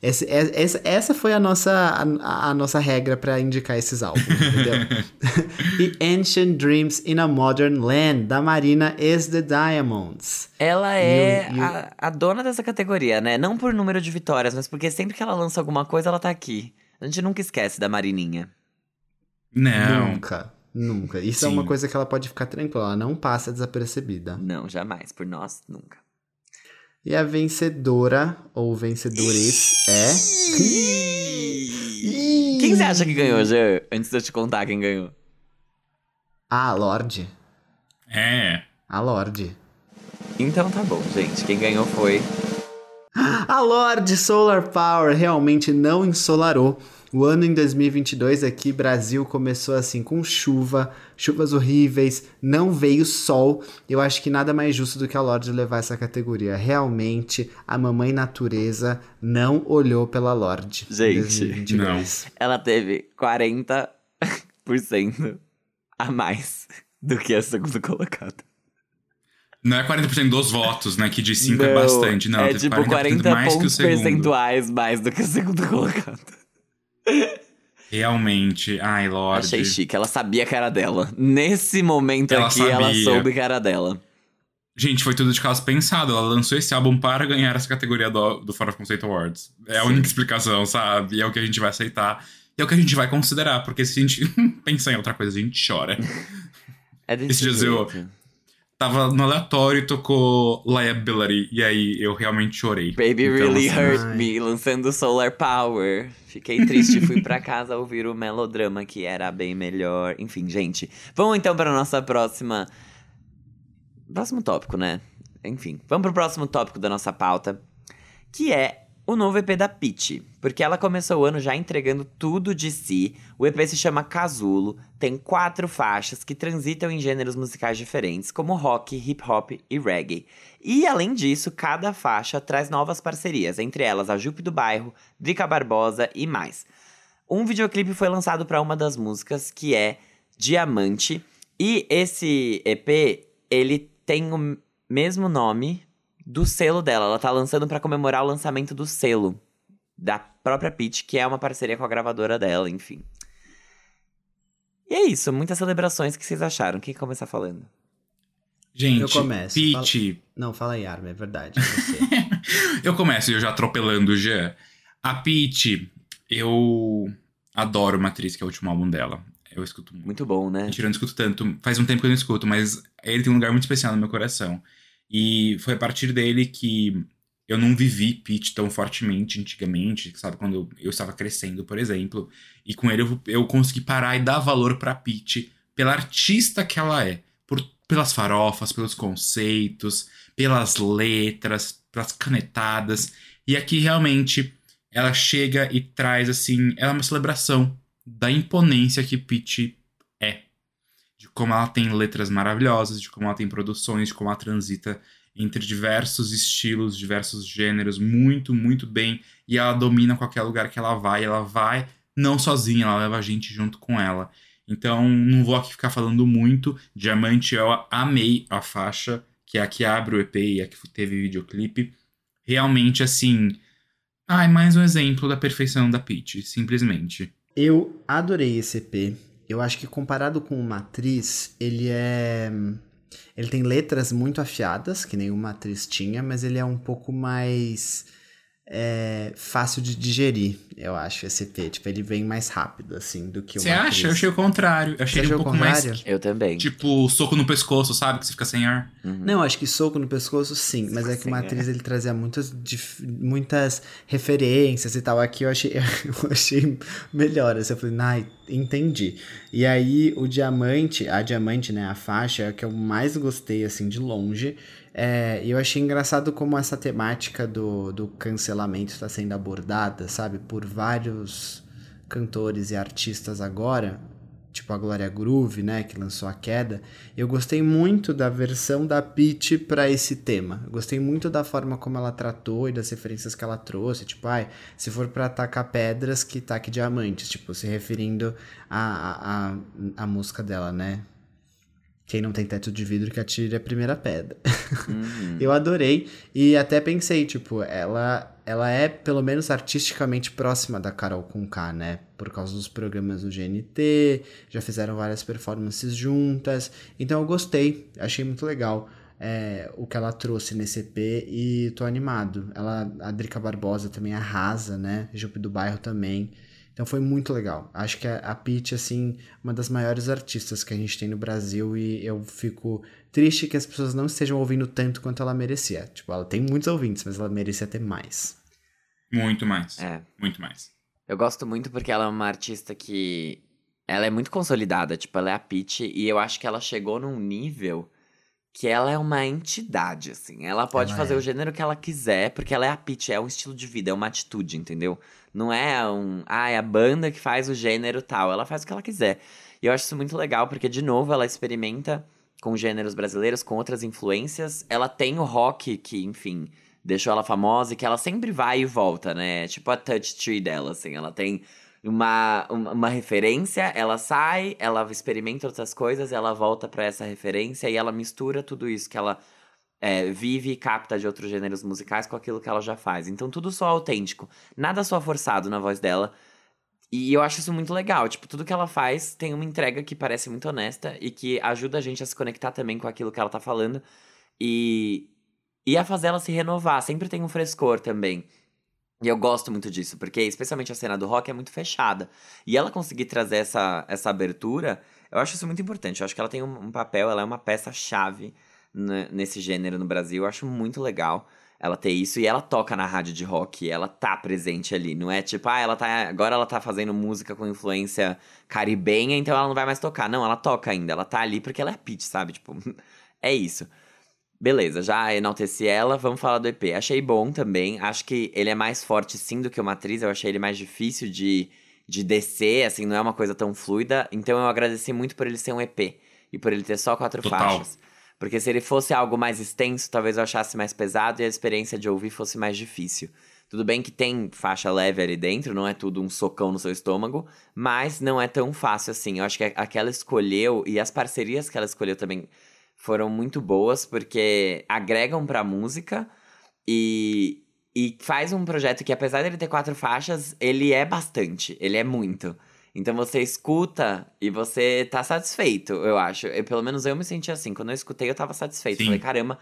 Esse- é- essa, essa foi a nossa, a, a nossa regra pra indicar esses álbuns, entendeu? (laughs) e Ancient Dreams in a Modern Land, da Marina is the Diamonds. Ela é e o- a, a dona dessa categoria, né? Não por número de vitórias, mas porque sempre que ela lança alguma coisa, ela tá aqui. A gente nunca esquece da Marininha. Não. Nunca, nunca. Isso é Sim. uma coisa que ela pode ficar tranquila, ela não passa desapercebida. Não, jamais. Por nós, nunca. E a vencedora, ou vencedores, é. Quem você acha que ganhou, Jean? Antes de eu te contar quem ganhou. A Lorde. É. A Lorde. Então tá bom, gente. Quem ganhou foi. (gasps) A Lorde Solar Power realmente não ensolarou. O ano em 2022 aqui, Brasil começou assim com chuva, chuvas horríveis, não veio sol. Eu acho que nada mais justo do que a Lorde levar essa categoria. Realmente, a mamãe natureza não olhou pela Lorde. Gente, 2022. Ela teve 40% a mais do que a segunda colocada. Não é 40% dos votos, né? Que de 5 é Não, bastante. Não, é tipo 40% 40 mais que o pontos percentuais mais do que a segunda colocada. Realmente. Ai, Lorde. Achei chique. Ela sabia que era dela. Nesse momento Ela aqui, ela sabia. soube que era dela. Gente, foi tudo de caso pensado. Ela lançou esse álbum para ganhar essa categoria do, do Fora Conceito Awards. É a Sim. única explicação, sabe? E é o que a gente vai aceitar. E é o que a gente vai considerar. Porque se a gente (laughs) pensar em outra coisa, a gente chora. É desse dias eu-. Tava no aleatório e tocou Liability. E aí eu realmente chorei. Baby Então, Really assim, Hurt Ai. Me, lançando Solar Power. Fiquei triste, fui pra casa ouvir o melodrama que era bem melhor. Enfim, gente. Vamos então para nossa próxima. Próximo tópico, né? Enfim, vamos pro próximo tópico da nossa pauta. Que é o novo EP da Peach. Porque ela começou o ano já entregando tudo de si. O EP se chama Casulo, tem quatro faixas que transitam em gêneros musicais diferentes, como rock, hip hop e reggae. E além disso, cada faixa traz novas parcerias, entre elas a Jupe do Bairro, Drica Barbosa e mais. Um videoclipe foi lançado para uma das músicas, que é Diamante. E esse EP, ele tem o mesmo nome do selo dela. Ela tá lançando para comemorar o lançamento do selo da própria Peach, que é uma parceria com a gravadora dela, enfim. E é isso, muitas celebrações. O que vocês acharam? Quem começar falando? Gente, Eu começo. Peach. Não, fala aí, Arma, é verdade. é Você. (laughs) eu começo eu já atropelando o Jean. A Peach, eu adoro Matriz, que é o último álbum dela. Eu escuto muito. Muito bom, né? Mentira, eu não escuto tanto. Faz um tempo que eu não escuto, mas ele tem um lugar muito especial no meu coração. E foi a partir dele que eu não vivi Peach tão fortemente antigamente, sabe? Quando eu, estava crescendo, por exemplo. E com ele eu, eu consegui parar e dar valor pra Peach pela artista que ela é. Por, pelas farofas, pelos conceitos, pelas letras, pelas canetadas. E aqui realmente ela chega e traz assim. Ela é uma celebração da imponência que Peach é. De como ela tem letras maravilhosas, de como ela tem produções, de como ela transita entre diversos estilos, diversos gêneros, muito, muito bem. E ela domina qualquer lugar que ela vai. Ela vai não sozinha, ela leva a gente junto com ela. Então, não vou aqui ficar falando muito. Diamante, eu amei a faixa, que é a que abre o EP e a que teve videoclipe. Realmente, assim. Ai, mais um exemplo da perfeição da Peach, simplesmente. Eu adorei esse EP. Eu acho que comparado com o Matriz, ele é. Ele tem letras muito afiadas, que nenhuma atriz tinha, mas ele é um pouco mais é, fácil de digerir, eu acho, esse EP. Tipo, ele vem mais rápido, assim, do que o Você acha? Eu achei o contrário. Eu achei ele um pouco mais. contrário? Eu também. Tipo, soco no pescoço, sabe? Que você fica sem ar. Uhum. Não, acho que soco no pescoço, sim. Mas é que o Matriz ele trazia muitas, dif- muitas referências e tal. Aqui eu achei, (laughs) eu achei melhor. Assim, eu falei, ai, entendi. E aí o diamante, a diamante, né, a faixa, é a que eu mais gostei, assim, de longe. É, eu achei engraçado como essa temática do, do cancelamento está sendo abordada, sabe, por vários cantores e artistas agora, tipo a Glória Groove, né, que lançou a queda. Eu gostei muito da versão da Peach para esse tema. Eu gostei muito da forma como ela tratou e das referências que ela trouxe, tipo, ai, se for para atacar pedras, que taque diamantes, tipo, se referindo à, à, à música dela, né? Quem não tem teto de vidro que atire a primeira pedra. Uhum. (laughs) Eu adorei e até pensei, tipo, ela ela é pelo menos artisticamente próxima da Carol Conká, né? Por causa dos programas do GNT, já fizeram várias performances juntas. Então eu gostei, achei muito legal é, o que ela trouxe nesse EP e tô animado. Ela, a Drica Barbosa também arrasa, né? Jupe do Bairro também. Então foi muito legal. Acho que a, a Pitty, assim, uma das maiores artistas que a gente tem no Brasil e eu fico triste que as pessoas não estejam ouvindo tanto quanto ela merecia. Tipo, ela tem muitos ouvintes, mas ela merecia ter mais. Muito mais. É. Muito mais. Eu gosto muito porque ela é uma artista que. Ela é muito consolidada, tipo, ela é a Peach, e eu acho que ela chegou num nível que ela é uma entidade, assim. Ela pode Ela fazer é. o gênero que ela quiser, porque ela é a Peach, é um estilo de vida, é uma atitude, entendeu? Não é um. Ah, é a banda que faz o gênero tal. Ela faz o que ela quiser. E eu acho isso muito legal, porque, de novo, ela experimenta com gêneros brasileiros, com outras influências. Ela tem o rock, que, enfim, deixou ela famosa e que ela sempre vai e volta, né? Tipo a touch tree dela, assim. Ela tem uma, uma, referência, ela sai, ela experimenta outras coisas, ela volta pra essa referência e ela mistura tudo isso que ela é, vive e capta de outros gêneros musicais com aquilo que ela já faz. Então tudo só autêntico, nada só forçado na voz dela. E eu acho isso muito legal. Tipo, tudo que ela faz tem uma entrega que parece muito honesta e que ajuda a gente a se conectar também com aquilo que ela tá falando. E, e a fazer ela se renovar. Sempre tem um frescor também. E eu gosto muito disso, porque especialmente a cena do rock é muito fechada. E ela conseguir trazer essa, essa abertura, eu acho isso muito importante. Eu acho que ela tem um, um papel, ela é uma peça-chave nesse gênero no Brasil. Eu acho muito legal ela ter isso. E ela toca na rádio de rock, ela tá presente ali. Não é tipo, ah, ela tá. Agora ela tá fazendo música com influência caribenha, então ela não vai mais tocar. Não, ela toca ainda. Ela tá ali porque ela é pitch, sabe? Tipo, (laughs) é isso. Beleza, já enalteci ela, vamos falar do EP. Achei bom também, acho que ele é mais forte sim do que o Matriz, eu achei ele mais difícil de, de descer, assim, não é uma coisa tão fluida. Então eu agradeci muito por ele ser um EP e por ele ter só quatro Total. faixas. Porque se ele fosse algo mais extenso, talvez eu achasse mais pesado e a experiência de ouvir fosse mais difícil. Tudo bem que tem faixa leve ali dentro, não é tudo um socão no seu estômago, mas não é tão fácil assim. Eu acho que a que ela escolheu e as parcerias que ela escolheu também foram muito boas, porque agregam pra música e, e faz um projeto que, apesar dele ter quatro faixas, ele é bastante, ele é muito. Então você escuta e você tá satisfeito, eu acho. Eu, pelo menos eu me senti assim. Quando eu escutei, eu tava satisfeito. Sim. Falei, caramba,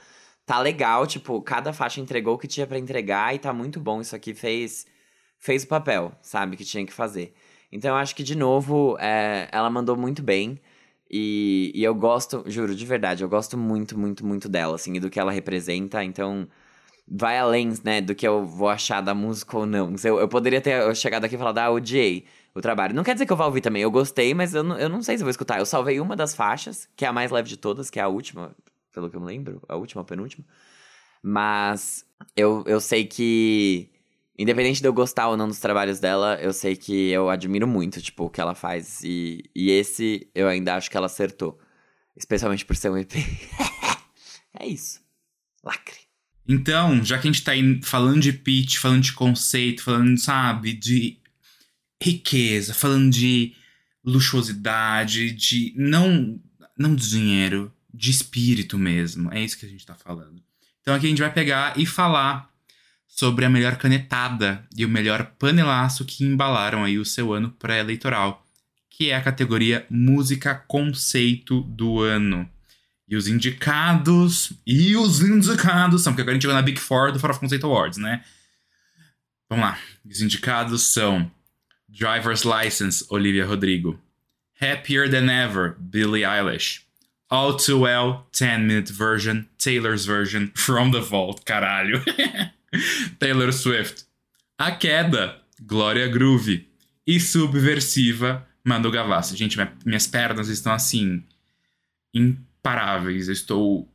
tá legal, tipo, cada faixa entregou o que tinha pra entregar e tá muito bom. Isso aqui fez, fez o papel, sabe, que tinha que fazer. Então eu acho que, de novo, é, ela mandou muito bem. E, e eu gosto, juro, de verdade, eu gosto muito, muito, muito dela, assim, e do que ela representa. Então, vai além, né, do que eu vou achar da música ou não. Eu, eu poderia ter chegado aqui e falado, ah, odiei o trabalho. Não quer dizer que eu vá ouvir também, eu gostei, mas eu não, eu não sei se eu vou escutar. Eu salvei uma das faixas, que é a mais leve de todas, que é a última, pelo que eu me lembro, a última, a penúltima. Mas eu, eu sei que, independente de eu gostar ou não dos trabalhos dela, eu sei que eu admiro muito, tipo, o que ela faz. E, e esse eu ainda acho que ela acertou. Especialmente por ser um EP. (laughs) é isso. Lacre. Então, já que a gente tá aí falando de pitch, falando de conceito, falando, sabe, de riqueza, falando de luxuosidade, de não não de dinheiro, de espírito mesmo. É isso que a gente tá falando. Então aqui a gente vai pegar e falar sobre a melhor canetada e o melhor panelaço que embalaram aí o seu ano pré-eleitoral, que é a categoria Música Conceito do Ano. E os indicados. E os indicados são, porque agora a gente chegou na Big Four do Farofa Conceito Awards, né? Vamos lá. Os indicados são Driver's License, Olivia Rodrigo. Happier Than Ever, Billie Eilish. All Too Well, 10 Minute Version, Taylor's Version, From the Vault, caralho. (laughs) (laughs) Taylor Swift. A Queda, Glória Groove. E Subversiva, Manu Gavassi. Gente, minhas pernas estão assim. imparáveis. Eu estou.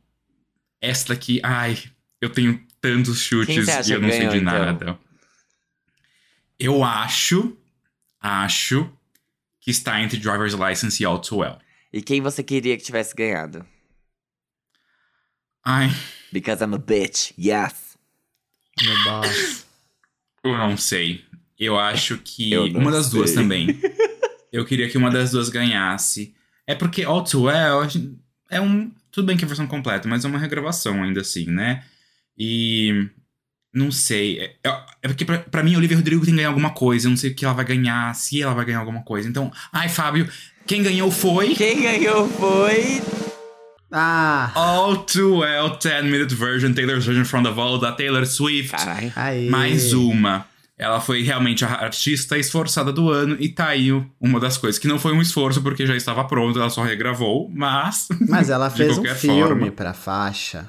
Esta daqui. Ai, eu tenho tantos chutes e eu não sei de então? nada. Eu acho acho que está entre Driver's License e All Too Well. E quem você queria que tivesse ganhado? Ai. Because I'm a bitch, yes. Meu boss. Eu não sei. Eu acho que uma das sei. duas também. Eu queria que uma das duas ganhasse. É porque All Too Well é um. Tudo bem que é a versão completa, mas é uma regravação ainda assim, né? E não sei. É, é, é porque pra, pra mim, Olivia Rodrigo tem que ganhar alguma coisa. Eu não sei o que ela vai ganhar, se ela vai ganhar alguma coisa. Então, ai, Fábio, quem ganhou foi. Quem ganhou foi. Ah! All Too Well 10 Minute Version, Taylor's Version from the Vault, da Taylor Swift. Carai. Mais uma. Ela foi realmente a artista esforçada do ano e tá aí uma das coisas. Que não foi um esforço porque já estava pronto, ela só regravou, mas. Mas ela (laughs) fez um filme forma. pra faixa.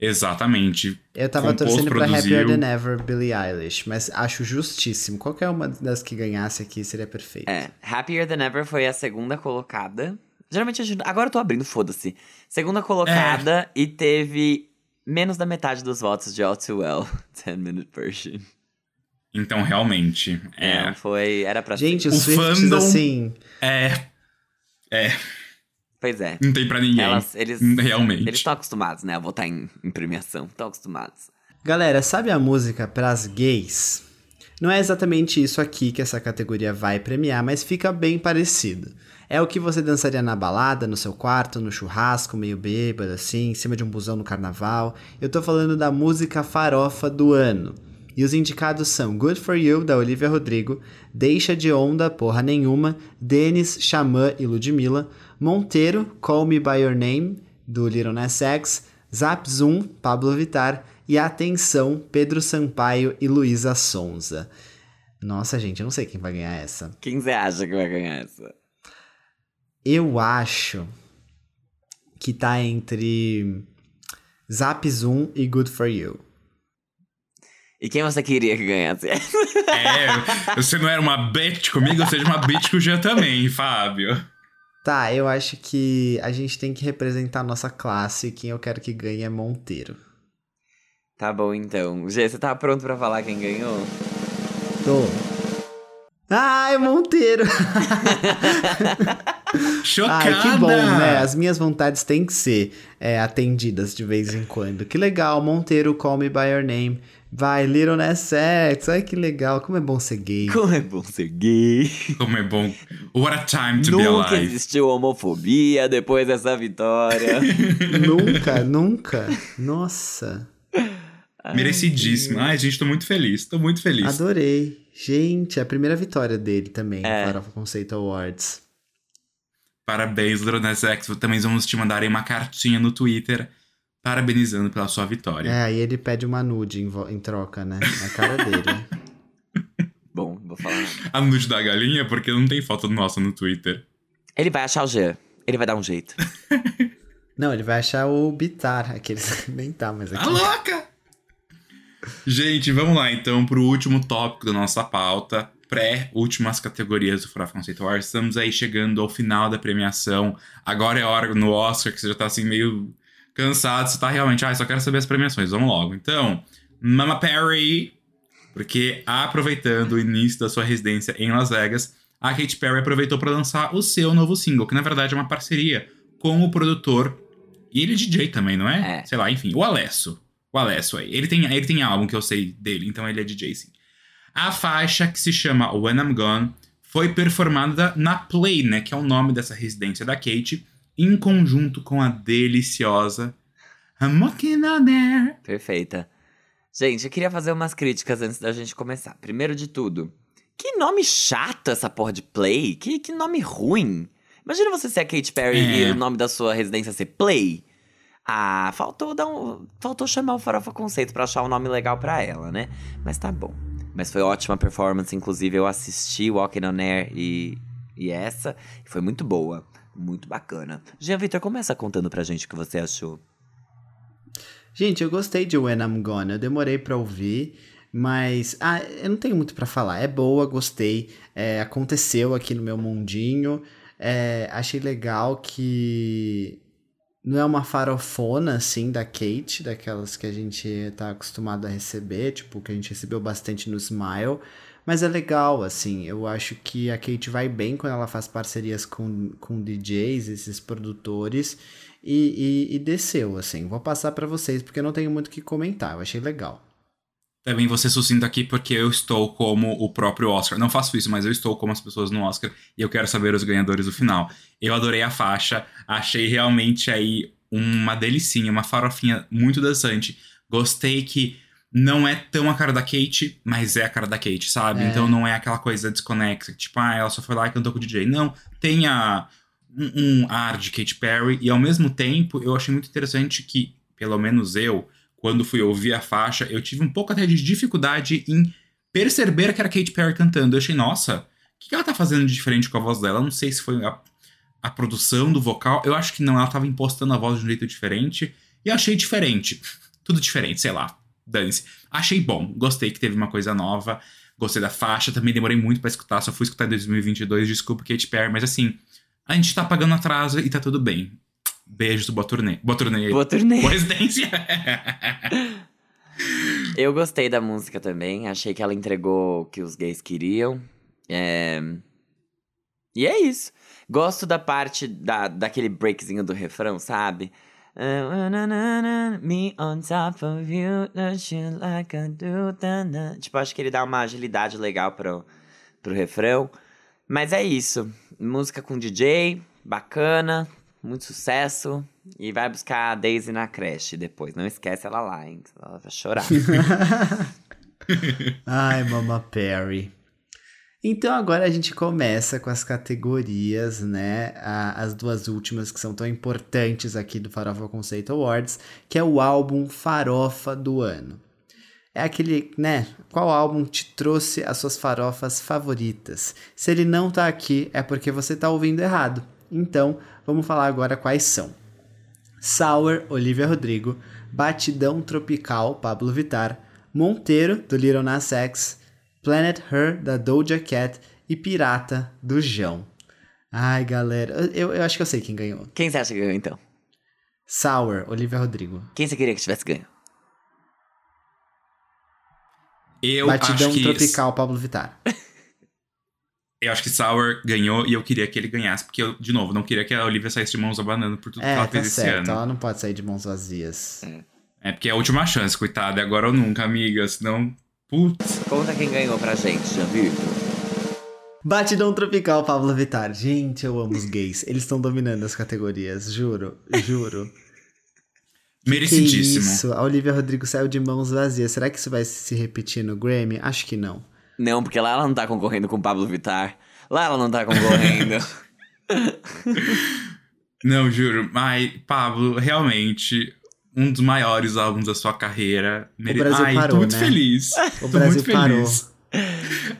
Exatamente. Eu tava Compôs, torcendo pra produziu... Happier Than Ever, Billie Eilish, mas acho justíssimo. Qualquer uma das que ganhasse aqui seria perfeito. É, Happier Than Ever foi a segunda colocada. Geralmente, agora eu tô abrindo, foda-se. Segunda colocada é. e teve menos da metade dos votos de All Too Well, (laughs) 10 Minute Version. Então, realmente, é... é foi, era pra Gente, ser. o Swifts, fandom, assim... É, é... Pois é. Não tem pra ninguém. Elas, eles, Realmente. Eles estão acostumados, né, a votar em, em premiação. Estão acostumados. Galera, sabe a música pras gays? Não é exatamente isso aqui que essa categoria vai premiar, mas fica bem parecido. É o que você dançaria na balada, no seu quarto, no churrasco, meio bêbado, assim, em cima de um busão no carnaval. Eu tô falando da música farofa do ano. E os indicados são Good For You, da Olivia Rodrigo, Deixa de Onda, Porra Nenhuma, Denis, Xamã e Ludmilla, Monteiro, Call Me By Your Name, do Little Nas X, Zap Zoom, Pablo Vitar e Atenção, Pedro Sampaio e Luísa Sonza. Nossa, gente, eu não sei quem vai ganhar essa. Quem você acha que vai ganhar essa? Eu acho que tá entre Zap Zoom e Good For You. E quem você queria que ganhasse? é, você não era uma bitch comigo, seja uma bitch com o Jean também, Fábio. Tá, eu acho que a gente tem que representar a nossa classe e quem eu quero que ganhe é Monteiro. Tá bom, então. Gê, você tá pronto para falar quem ganhou? Tô. Ai, Monteiro! (laughs) Chocada! Ai, que bom, né? As minhas vontades têm que ser é, atendidas de vez em quando. Que legal, Monteiro, Call Me By Your Name. Vai, Little Ness X. Ai, que legal. Como é bom ser gay. Como é bom ser gay. Como é bom. What a time to nunca be alive. Nunca existiu homofobia depois dessa vitória. (laughs) nunca, nunca. Nossa. Merecidíssimo. Ai, gente, tô muito feliz. Tô muito feliz. Adorei. Gente, é a primeira vitória dele também é. no Farofa Conceito Awards. Parabéns, X. Também vamos te mandarem uma cartinha no Twitter parabenizando pela sua vitória. É, aí ele pede uma nude em, em troca, né? Na cara dele. (laughs) Bom, vou falar. A nude da galinha, porque não tem foto nossa no Twitter. Ele vai achar o Jean. Ele vai dar um jeito. (laughs) Não, ele vai achar o Bitar, aqueles (laughs) nem tá, mas aqui. Tá louca! Gente, vamos lá então pro último tópico da nossa pauta. Pré-últimas categorias do Farofa Conceito Wars. Estamos aí chegando ao final da premiação. Agora é hora no Oscar que você já tá assim meio cansado. Você tá realmente, ah, só quero saber as premiações. Vamos logo. Então, Mama Perry, porque aproveitando o início da sua residência em Las Vegas, a Katy Perry aproveitou para lançar o seu novo single, que na verdade é uma parceria com o produtor. E ele é DJ também, não é? É. Sei lá, enfim, o Alesso. O Alesso aí. Ele tem, ele tem álbum que eu sei dele, então ele é DJ sim. A faixa, que se chama When I'm Gone, foi performada na Play, né? Que é o nome dessa residência da Kate, em conjunto com a deliciosa I'm Walking Out There. Perfeita. Gente, eu queria fazer umas críticas antes da gente começar. Primeiro de tudo, que nome chato essa porra de Play. Que, que nome ruim. Imagina você ser a Katy Perry É. e o nome da sua residência ser Play. Ah, faltou dar um, faltou chamar o Farofa Conceito pra achar um nome legal pra ela, né? Mas tá bom. Mas foi ótima performance, inclusive eu assisti Walking on Air e, e essa e foi muito boa, muito bacana. Jean Vitor, começa contando pra gente o que você achou. Gente, eu gostei de When I'm Gone. Eu demorei pra ouvir, mas ah, eu não tenho muito pra falar. É boa, gostei. É, aconteceu aqui no meu mundinho. É, achei legal que não é uma farofona assim da Kate, daquelas que a gente tá acostumado a receber, tipo que a gente recebeu bastante no Smile. Mas é legal, assim, eu acho que a Kate vai bem quando ela faz parcerias com, com DJs, esses produtores, e, e, e desceu, assim. Vou passar pra vocês porque eu não tenho muito o que comentar, eu achei legal. Também vou ser sucinto aqui porque eu estou como o próprio Oscar. Não faço isso, mas eu estou como as pessoas no Oscar e eu quero saber os ganhadores do final. Eu adorei a faixa, achei realmente aí uma delicinha, uma farofinha muito dançante. Gostei que não é tão a cara da Kate, mas é a cara da Kate, sabe? É. Então não é aquela coisa desconexa, tipo, ah, ela só foi lá e cantou com o DJ. Não, tem a, um, um ar de Katy Perry e ao mesmo tempo eu achei muito interessante que, pelo menos eu, quando fui ouvir a faixa, eu tive um pouco até de dificuldade em perceber que era Katy Perry cantando. Eu achei, nossa, o que ela tá fazendo de diferente com a voz dela? Não sei se foi a, a produção do vocal. Eu acho que não, ela tava impostando a voz de um jeito diferente. E eu achei diferente. Tudo diferente, sei lá. Dane-se. Achei bom. Gostei que teve uma coisa nova. Gostei da faixa. Também demorei muito pra escutar. Só fui escutar em 2022. Desculpa, Katy Perry. Mas assim, a gente tá pagando atraso e tá tudo bem. Beijos do. Boa turnê. Boa residência. (laughs) Eu gostei da música também. Achei que ela entregou o que os gays queriam. É... E é isso. Gosto da parte da, daquele breakzinho do refrão, sabe? Me on top of you, don't you like I do? Tipo, acho que ele dá uma agilidade legal pro, pro refrão. Mas é isso. Música com DJ, bacana, muito sucesso. E vai buscar a Daisy na creche depois. Não esquece ela lá, hein? Ela vai chorar. (laughs) Ai, Mama Perry. Então agora a gente começa com as categorias, né? As duas últimas que são tão importantes aqui do Farofa Conceito Awards, que é o álbum Farofa do ano. É aquele, né? Qual álbum te trouxe as suas farofas favoritas? Se ele não tá aqui, é porque você tá ouvindo errado. Então, vamos falar agora quais são. Sour, Olivia Rodrigo, Batidão Tropical, Pablo Vittar, Monteiro, do Little Nas X, Planet Her, da Doja Cat e Pirata, do João. Ai, galera, eu, eu acho que eu sei quem ganhou. Quem você acha que ganhou então? Sour, Olivia Rodrigo. Quem você queria que tivesse ganho? Eu Batidão acho que Tropical, Pablo Vittar. (laughs) Eu acho que Sour ganhou e eu queria que ele ganhasse, porque eu, de novo, não queria que a Olivia saísse de mãos abanando por tudo que É, ela tá fez esse certo, ano. ela não pode sair de mãos vazias. É porque é a última chance, coitada, é agora ou nunca, amiga, senão. Putz. Conta quem ganhou pra gente, Vitor. Batidão Tropical, Pablo Vittar. Gente, eu amo os gays. Eles estão dominando as categorias, juro, juro. (laughs) Que Merecidíssimo. isso? A Olivia Rodrigo saiu de mãos vazias. Será que isso vai se repetir no Grammy? Acho que não. Não, porque lá ela não tá concorrendo com o Pablo Vittar. Lá ela não tá concorrendo. (laughs) Não, juro. Ai, Pablo, realmente. um dos maiores álbuns da sua carreira. O Brasil Ai, parou, tô muito né? feliz. O Tô Brasil muito parou. feliz.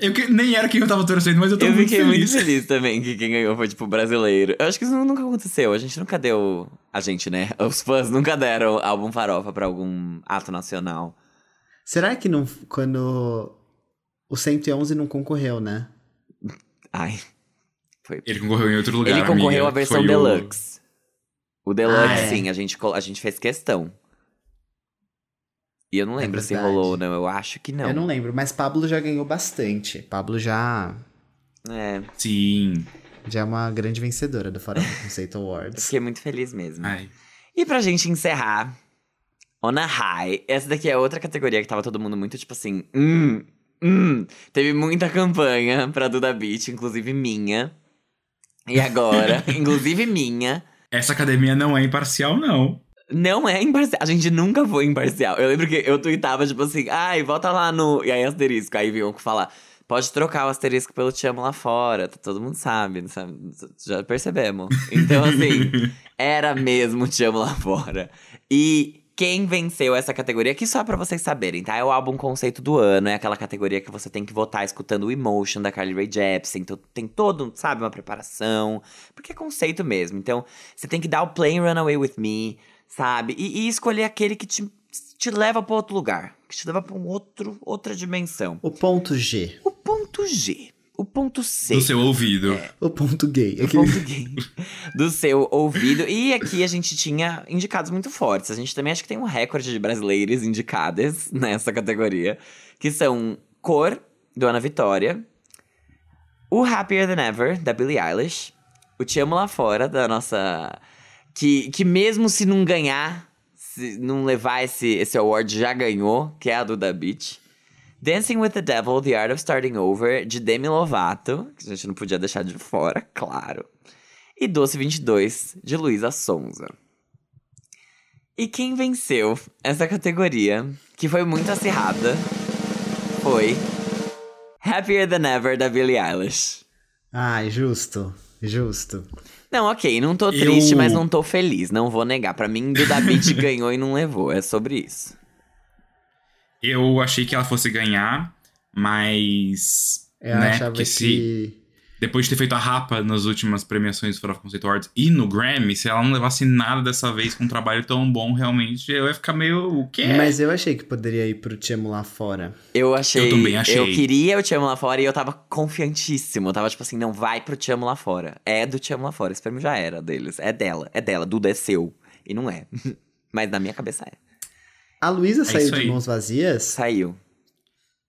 Eu que, nem era quem eu tava torcendo, mas eu tô Eu muito fiquei feliz. muito feliz também que quem ganhou foi, tipo, brasileiro. Eu acho que isso nunca aconteceu. A gente nunca deu. A gente, né? Os fãs nunca deram álbum farofa pra algum ato nacional. Será que não. Quando. O 111 não concorreu, né? Ai. Foi. Ele concorreu em outro lugar. Ele concorreu à versão Foi o- deluxe. O deluxe, Ah, é. sim, a gente, a gente fez questão. E eu não É lembro se verdade. rolou ou não. Eu acho que não. Eu não lembro, mas Pablo já ganhou bastante. Pablo já. É, Sim. Já é uma grande vencedora do Farofa Conceito Awards. fiquei muito feliz mesmo. Ai. E pra gente encerrar, On a High, essa daqui é outra categoria que tava todo mundo muito tipo assim, hum, hum. Teve muita campanha pra Duda Beat, inclusive minha. E agora, (laughs) inclusive minha, Essa academia não é imparcial, não. não é imparcial. A gente nunca foi imparcial. Eu lembro que eu tweetava tipo assim, ai, volta lá no. E aí asterisco. Aí vinham falar. Pode trocar o asterisco pelo Te Amo lá fora. tá- Todo mundo sabe, sabe? Já percebemos. Então, assim, (laughs) era mesmo Te Amo lá fora. E quem venceu essa categoria, aqui só pra vocês saberem, tá? É o álbum conceito do ano, é aquela categoria que você tem que votar escutando o Emotion da Carly Rae Jepsen. Então tem todo, sabe, uma preparação. Porque é conceito mesmo. Então, você tem que dar o play Runaway With Me, sabe? E, e escolher aquele que te, te leva pra outro lugar. Que te leva pra um outro, outra dimensão. O ponto G. O ponto G. O ponto C. Do seu ouvido. O ponto gay. O ponto (laughs) gay do seu ouvido. E aqui a gente tinha indicados muito fortes. A gente também acho que tem um recorde de brasileiros indicadas nessa categoria. Que são Cor, do Ana Vitória. O Happier Than Ever, da Billie Eilish. O Te Amo Lá Fora, da nossa... Que, que mesmo se não ganhar, se não levar esse, esse award, já ganhou. Que é a Duda Beat. Dancing with the Devil, The Art of Starting Over, de Demi Lovato, que a gente não podia deixar de fora, (laughs) claro. E Doce 22, de Luísa Sonza. E quem venceu essa categoria, que foi muito acirrada, foi Happier Than Ever, da Billie Eilish. Ai, justo. Justo. Não, ok, não tô Eu- triste, mas não tô feliz, não vou negar. Pra mim, Duda Beat (laughs) ganhou e não levou, é sobre isso. Eu achei que ela fosse ganhar, mas. Eu né, achava que. se depois de ter feito a rapa nas últimas premiações do Farofa Conceito Awards e no Grammy, se ela não levasse nada dessa vez com um trabalho tão bom, realmente, eu ia ficar meio. O quê? Mas eu achei que poderia ir pro Te Amo Lá Fora. Eu achei. Eu também achei. Eu queria o Te Amo Lá Fora e eu tava confiantíssimo. Eu tava tipo assim, não vai pro Te Amo Lá Fora. É do Te Amo Lá Fora. Esse prêmio já era deles. É dela. É dela. Duda é seu. E não é. (laughs) Mas na minha cabeça é. A Luísa saiu isso de mãos vazias? Saiu.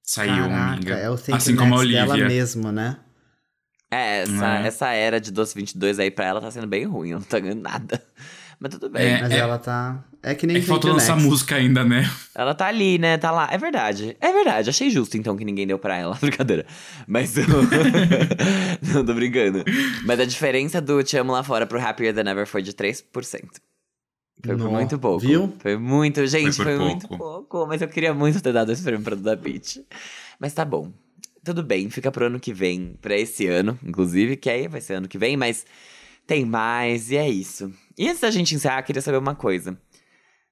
Saiu, Caraca, amiga. é o Think assim como a Next dela Olivia. mesmo, né? É, essa, Né? essa era de Doce 22 aí pra ela tá sendo bem ruim. Não tá ganhando nada. (laughs) Mas tudo bem. É, Mas ela tá. É que nem É que faltou lançar música ainda, né? Ela tá ali, né? Tá lá. É verdade. É verdade. Achei justo, então, que ninguém deu pra ela. (laughs) Brincadeira. Mas eu... (laughs) Não, tô brincando. Mas a diferença do Te Amo Lá Fora pro Happier Than Ever foi de 3%. Foi muito pouco. viu? Foi muito, gente, Foi foi, por muito pouco. pouco. Mas eu queria muito ter dado esse prêmio pra Duda Beat. Mas tá bom. Tudo bem, fica pro ano que vem, pra esse ano, inclusive, que aí vai ser ano que vem, mas tem mais e é isso. E antes da gente encerrar, eu queria saber uma coisa.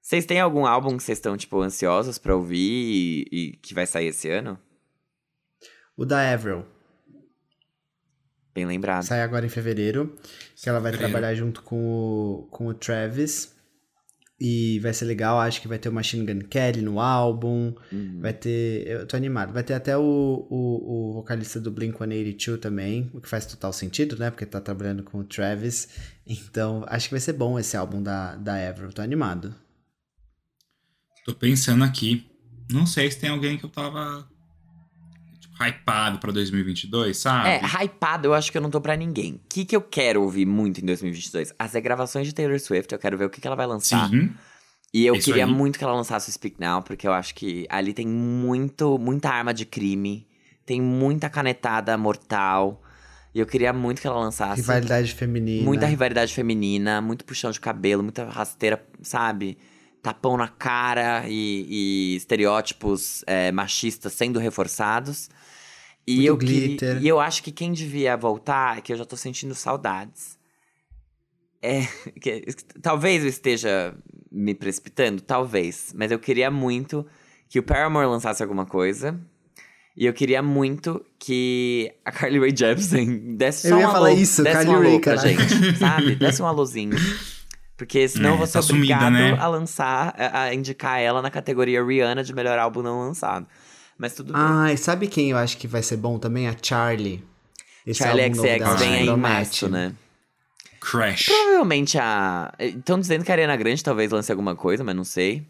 Vocês têm algum álbum que vocês estão, tipo, ansiosos pra ouvir e, e que vai sair esse ano? O da Avril. Bem lembrado. Sai agora em fevereiro. Que ela vai Fevereiro. trabalhar junto com o, com o Travis. E vai ser legal. Acho que vai ter o Machine Gun Kelly no álbum. Uhum. Vai ter. Eu tô animado. Vai ter até o, o, o vocalista do Blink 182 também. O que faz total sentido, né? Porque tá trabalhando com o Travis. Então, acho que vai ser bom esse álbum da, da Avril. Tô animado. Tô pensando aqui. Não sei se tem alguém que eu tava hypado pra 2022, sabe? É, hypado eu acho que eu não tô pra ninguém. O que, que eu quero ouvir muito em 2022? As regravações de Taylor Swift, eu quero ver o que, que ela vai lançar. Sim. E eu Isso queria aí. muito que ela lançasse o Speak Now, porque eu acho que ali tem muito, muita arma de crime, tem muita canetada mortal. E eu queria muito que ela lançasse. Rivalidade feminina. Muita rivalidade feminina, muito puxão de cabelo, muita rasteira, sabe? Tapão na cara e, e estereótipos é, machistas sendo reforçados. E Muito eu, glitter. e eu acho que quem devia voltar, que eu já tô sentindo saudades. É. (laughs) que- talvez eu esteja me precipitando? Talvez. Mas eu queria muito que o Paramore lançasse alguma coisa. E eu queria muito que a (laughs) Carly Rae Jepsen desse Eu só ia um falar alô, isso, desse Carly um Rae, pra gente, sabe? (laughs) Desse um alôzinho. Porque senão É, eu vou ser tá sumida, obrigado né? a lançar, a, a indicar ela na categoria Rihanna de melhor álbum não lançado. Mas tudo bem. Ai, sabe quem eu acho que vai ser bom também? A Charlie. Esse Charlie XX vem aí em março, né? Crash. Provavelmente a. Estão dizendo que a Ariana Grande talvez lance alguma coisa, mas não sei.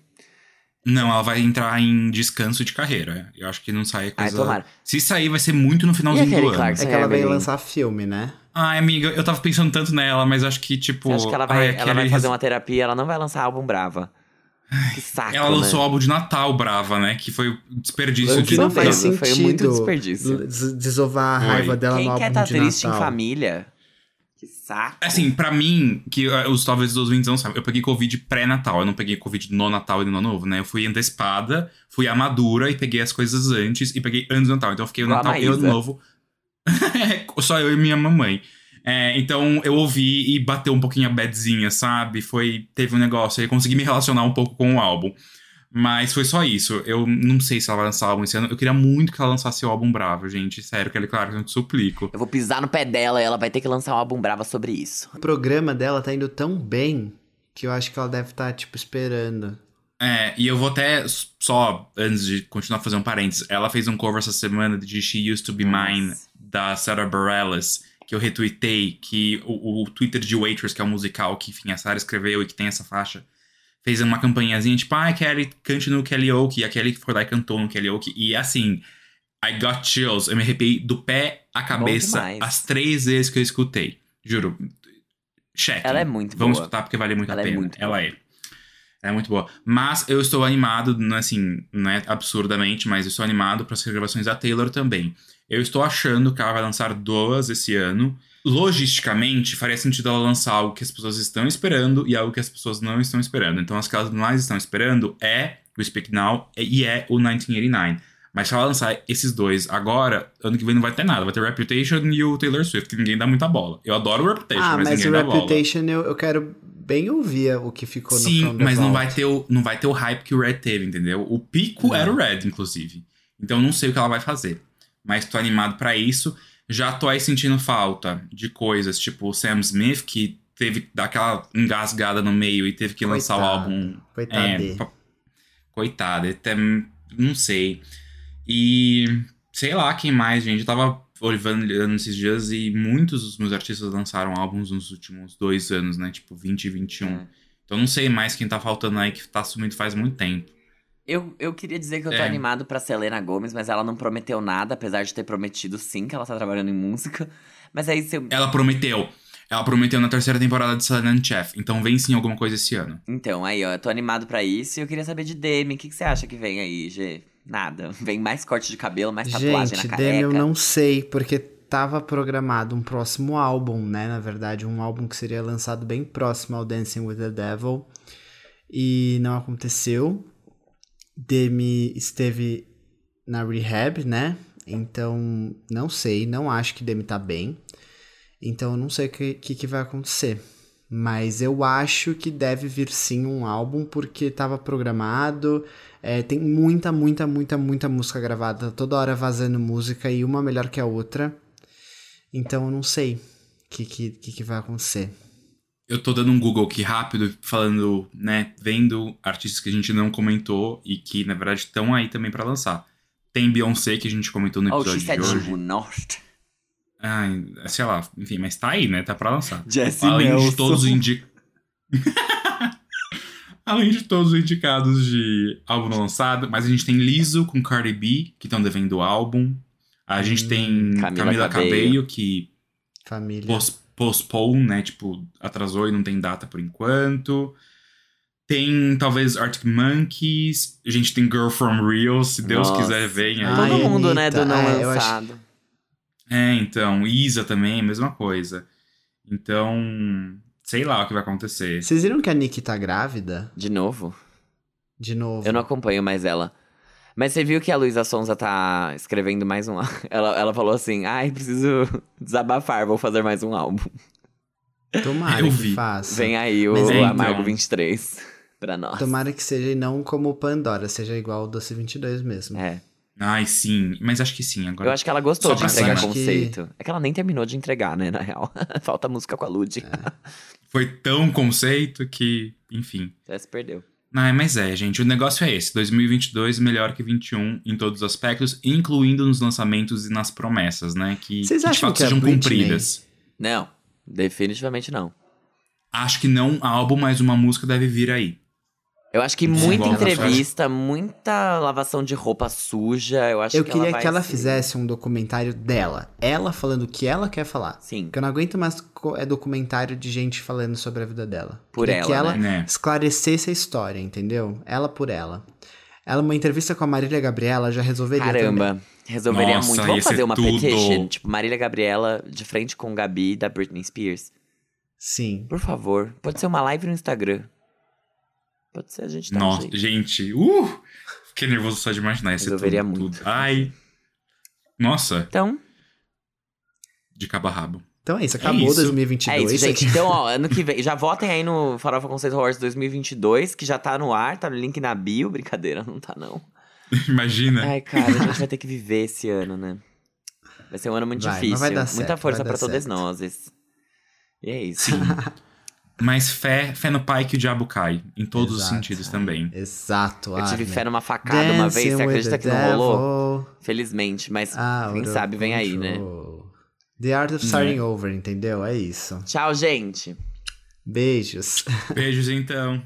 Não, ela vai entrar em descanso de carreira. Eu acho que não sai Ai, coisa. tomara. Se sair, vai ser muito no finalzinho E do ano. Clarkson? É que ela vai lançar filme, né? Ai, amiga, eu tava pensando tanto nela, mas acho que, tipo. Você acha que ela vai, ai, ela vai fazer res- uma terapia, ela não vai lançar álbum brava. Que saco, Ela lançou o né? álbum de Natal Brava, né? Que foi desperdício O de que não faz sentido. foi muito desperdício. des- Desovar a raiva dela Quem no quer álbum tá de triste Natal. em família? Que saco. Assim, pra mim, que uh, os talvez os ouvintes não sabem, eu peguei Covid pré-Natal, eu não peguei Covid no Natal e no Ano Novo, né? Eu fui antecipada, fui a madura e peguei as coisas antes e peguei antes do Natal. Então eu fiquei o Natal e o Ano. Novo. (laughs) Só eu e minha mamãe. É, então eu ouvi e bateu um pouquinho a badzinha, sabe? Foi, teve um negócio aí, consegui me relacionar um pouco com o álbum. Mas foi só isso. Eu não sei se ela vai lançar álbum esse ano. Eu queria muito que ela lançasse o álbum Bravo, gente. Sério, Kelly Clarkson, eu te suplico. Eu vou pisar no pé dela e ela vai ter que lançar um álbum brava sobre isso. O programa dela tá indo tão bem que eu acho que ela deve estar, tipo, esperando. É, e eu vou até só, antes de continuar fazendo um parênteses, ela fez um cover essa semana de She Used to Be Mine, Nossa. da Sarah Bareilles, que eu retuitei, que o, o Twitter de Waitress, que é um musical que, enfim, a Sarah escreveu e que tem essa faixa, fez uma campanhazinha tipo, ah, Kelly, cante no karaoke, e a Kelly foi lá e cantou no karaoke, e assim, I got chills, eu me arrepiei do pé à cabeça as três vezes que eu escutei, juro. Check. Ela é muito Vamos boa. escutar porque vale muito Ela a é pena. muito ela é. Ela é muito boa. Mas eu estou animado, não é assim, não é absurdamente, mas eu estou animado para as gravações da Taylor também. Eu estou achando que ela vai lançar duas esse ano. Logisticamente, faria sentido ela lançar algo que as pessoas estão esperando e algo que as pessoas não estão esperando. Então, as que elas mais estão esperando é o Speak Now e é o 1989. Mas se ela lançar esses dois agora, ano que vem não vai ter nada. Vai ter Reputation e o Taylor Swift, que ninguém dá muita bola. Eu adoro o Reputation, ah, mas, mas ninguém o dá bola. Reputation eu, eu quero bem ouvir o que ficou no Sim, From the mas não vai, ter o, não vai ter o hype que o Red teve, entendeu? O pico Não. era o Red, inclusive. Então não sei o que ela vai fazer. Mas tô animado pra isso. Já tô aí sentindo falta de coisas, tipo o Sam Smith, que teve que dar aquela engasgada no meio e teve que lançar o Coitado. álbum. Coitado É, pa- coitado, até. Não sei. E sei lá quem mais, gente. Eu tava olhando esses dias e muitos dos meus artistas lançaram álbuns nos últimos dois anos, né? Tipo 20 e 21. É. Então não sei mais quem tá faltando aí que tá sumindo faz muito tempo. Eu, eu queria dizer que eu tô É. animado pra Selena Gomes, mas ela não prometeu nada, apesar de ter prometido sim que ela tá trabalhando em música. Mas aí se eu. Ela prometeu. Ela prometeu na terceira temporada de Selena Chef. Então vem sim alguma coisa esse ano. Então, aí, ó, eu tô animado pra isso e eu queria saber de Demi. O que, que você acha que vem aí, G? Nada. (laughs) Vem mais corte de cabelo, mais tatuagem Gente, na Demi careca. eu não sei, porque tava programado um próximo álbum, né? Na verdade, um álbum que seria lançado bem próximo ao Dancing with the Devil. E não aconteceu. Demi esteve na rehab, né? Então, não sei, não acho que Demi tá bem. Então, não sei o que, que, que vai acontecer. Mas eu acho que deve vir sim um álbum, porque tava programado. É, tem muita, muita, muita, muita música gravada, toda hora vazando música e uma melhor que a outra. Então eu não sei o que, que, que, que vai acontecer. Eu tô dando um Google aqui rápido, falando, né, vendo artistas que a gente não comentou e que, na verdade, estão aí também pra lançar. Tem Beyoncé, que a gente comentou no Oh, episódio she de said she hoje. not. Ai, sei lá, enfim, mas tá aí, né? Tá pra lançar. Jessie Além Nelson. de todos os. (laughs) Além de todos os indicados de álbum não lançado, mas a gente tem Liso com Cardi B, que estão devendo o álbum. A gente Hum, tem Camila Camila, Cabello. Cabello, que Família. pos postpone, né? Tipo, atrasou e não tem data por enquanto. Tem, talvez, Arctic Monkeys. A gente tem Girl From Real, se Deus Nossa. quiser, venha. Ai, Todo mundo, né, Anitta. do não É, eu acho- lançado. É, então, Isa também, mesma coisa. Então, sei lá o que vai acontecer. Vocês viram que a Nick tá grávida? De novo? De novo. Eu não acompanho mais ela. Mas você viu que a Luísa Sonza tá escrevendo mais um? (laughs) Ela, ela falou assim: ai, preciso desabafar, vou fazer mais um álbum. Tomara que faça. Vem aí o Mas é, então. Amargo 23. pra nós. Tomara que seja e não como o Pandora, seja igual o Doce 22 mesmo. É. Ai, sim. Mas acho que sim. Agora. Eu acho que ela gostou Só de entregar cima. conceito. É que ela nem terminou de entregar, né, na real. (laughs) Falta música com a Lud. (laughs) Foi tão conceito que, enfim. Já se perdeu. Ai, mas é, gente, o negócio é esse. 2022 melhor que 21 em todos os aspectos, incluindo nos lançamentos e nas promessas, né? Que, Vocês que de acham fato que a sejam cumpridas. Não, definitivamente não. Acho que não álbum, mas uma música deve vir aí. Eu acho que muita entrevista, muita lavação de roupa suja. Eu acho Eu que queria ela vai que ela se- fizesse um documentário dela. Ela falando o que ela quer falar. Sim, Porque eu não aguento mais co- é documentário de gente falando sobre a vida dela. Por Queria ela, que ela né? esclarecesse a história, entendeu? Ela por ela. Ela, uma entrevista com a Marília Gabriela já resolveria também. caramba. Resolveria Nossa, muito. Vamos ser fazer uma tudo. petition? Tipo, Marília Gabriela de frente com Gabi da Britney Spears. Sim. Por favor. Pode ser uma live no Instagram. Pode ser a gente um Nossa, jeito. gente, uh! Fiquei nervoso só de imaginar. Ser Resolveria tudo, muito. tudo. Ai. Nossa, Então, de cabo a rabo. Então é isso, acabou isso. 2022. é isso, gente. Então, ó, ano que vem. Já votem aí no Farofa Conceito Awards 2022, que já tá no ar, tá no link na bio. Brincadeira, não tá não. (laughs) Imagina. Ai, cara, a gente vai ter que viver esse ano, né? Vai ser um ano muito Vai, difícil. vai dar Muita certo, força vai pra dar todas nós. E é isso. Sim. (laughs) Mas fé, fé no pai que o diabo cai. Em todos os Exato. sentidos também. Exato. Eu tive fé numa facada uma vez, Dancing você acredita que não rolou? Felizmente, mas out quem sabe vem aí, né? control. The Art of Starting Over, entendeu? É isso. Tchau, gente. Beijos. (laughs) Beijos então.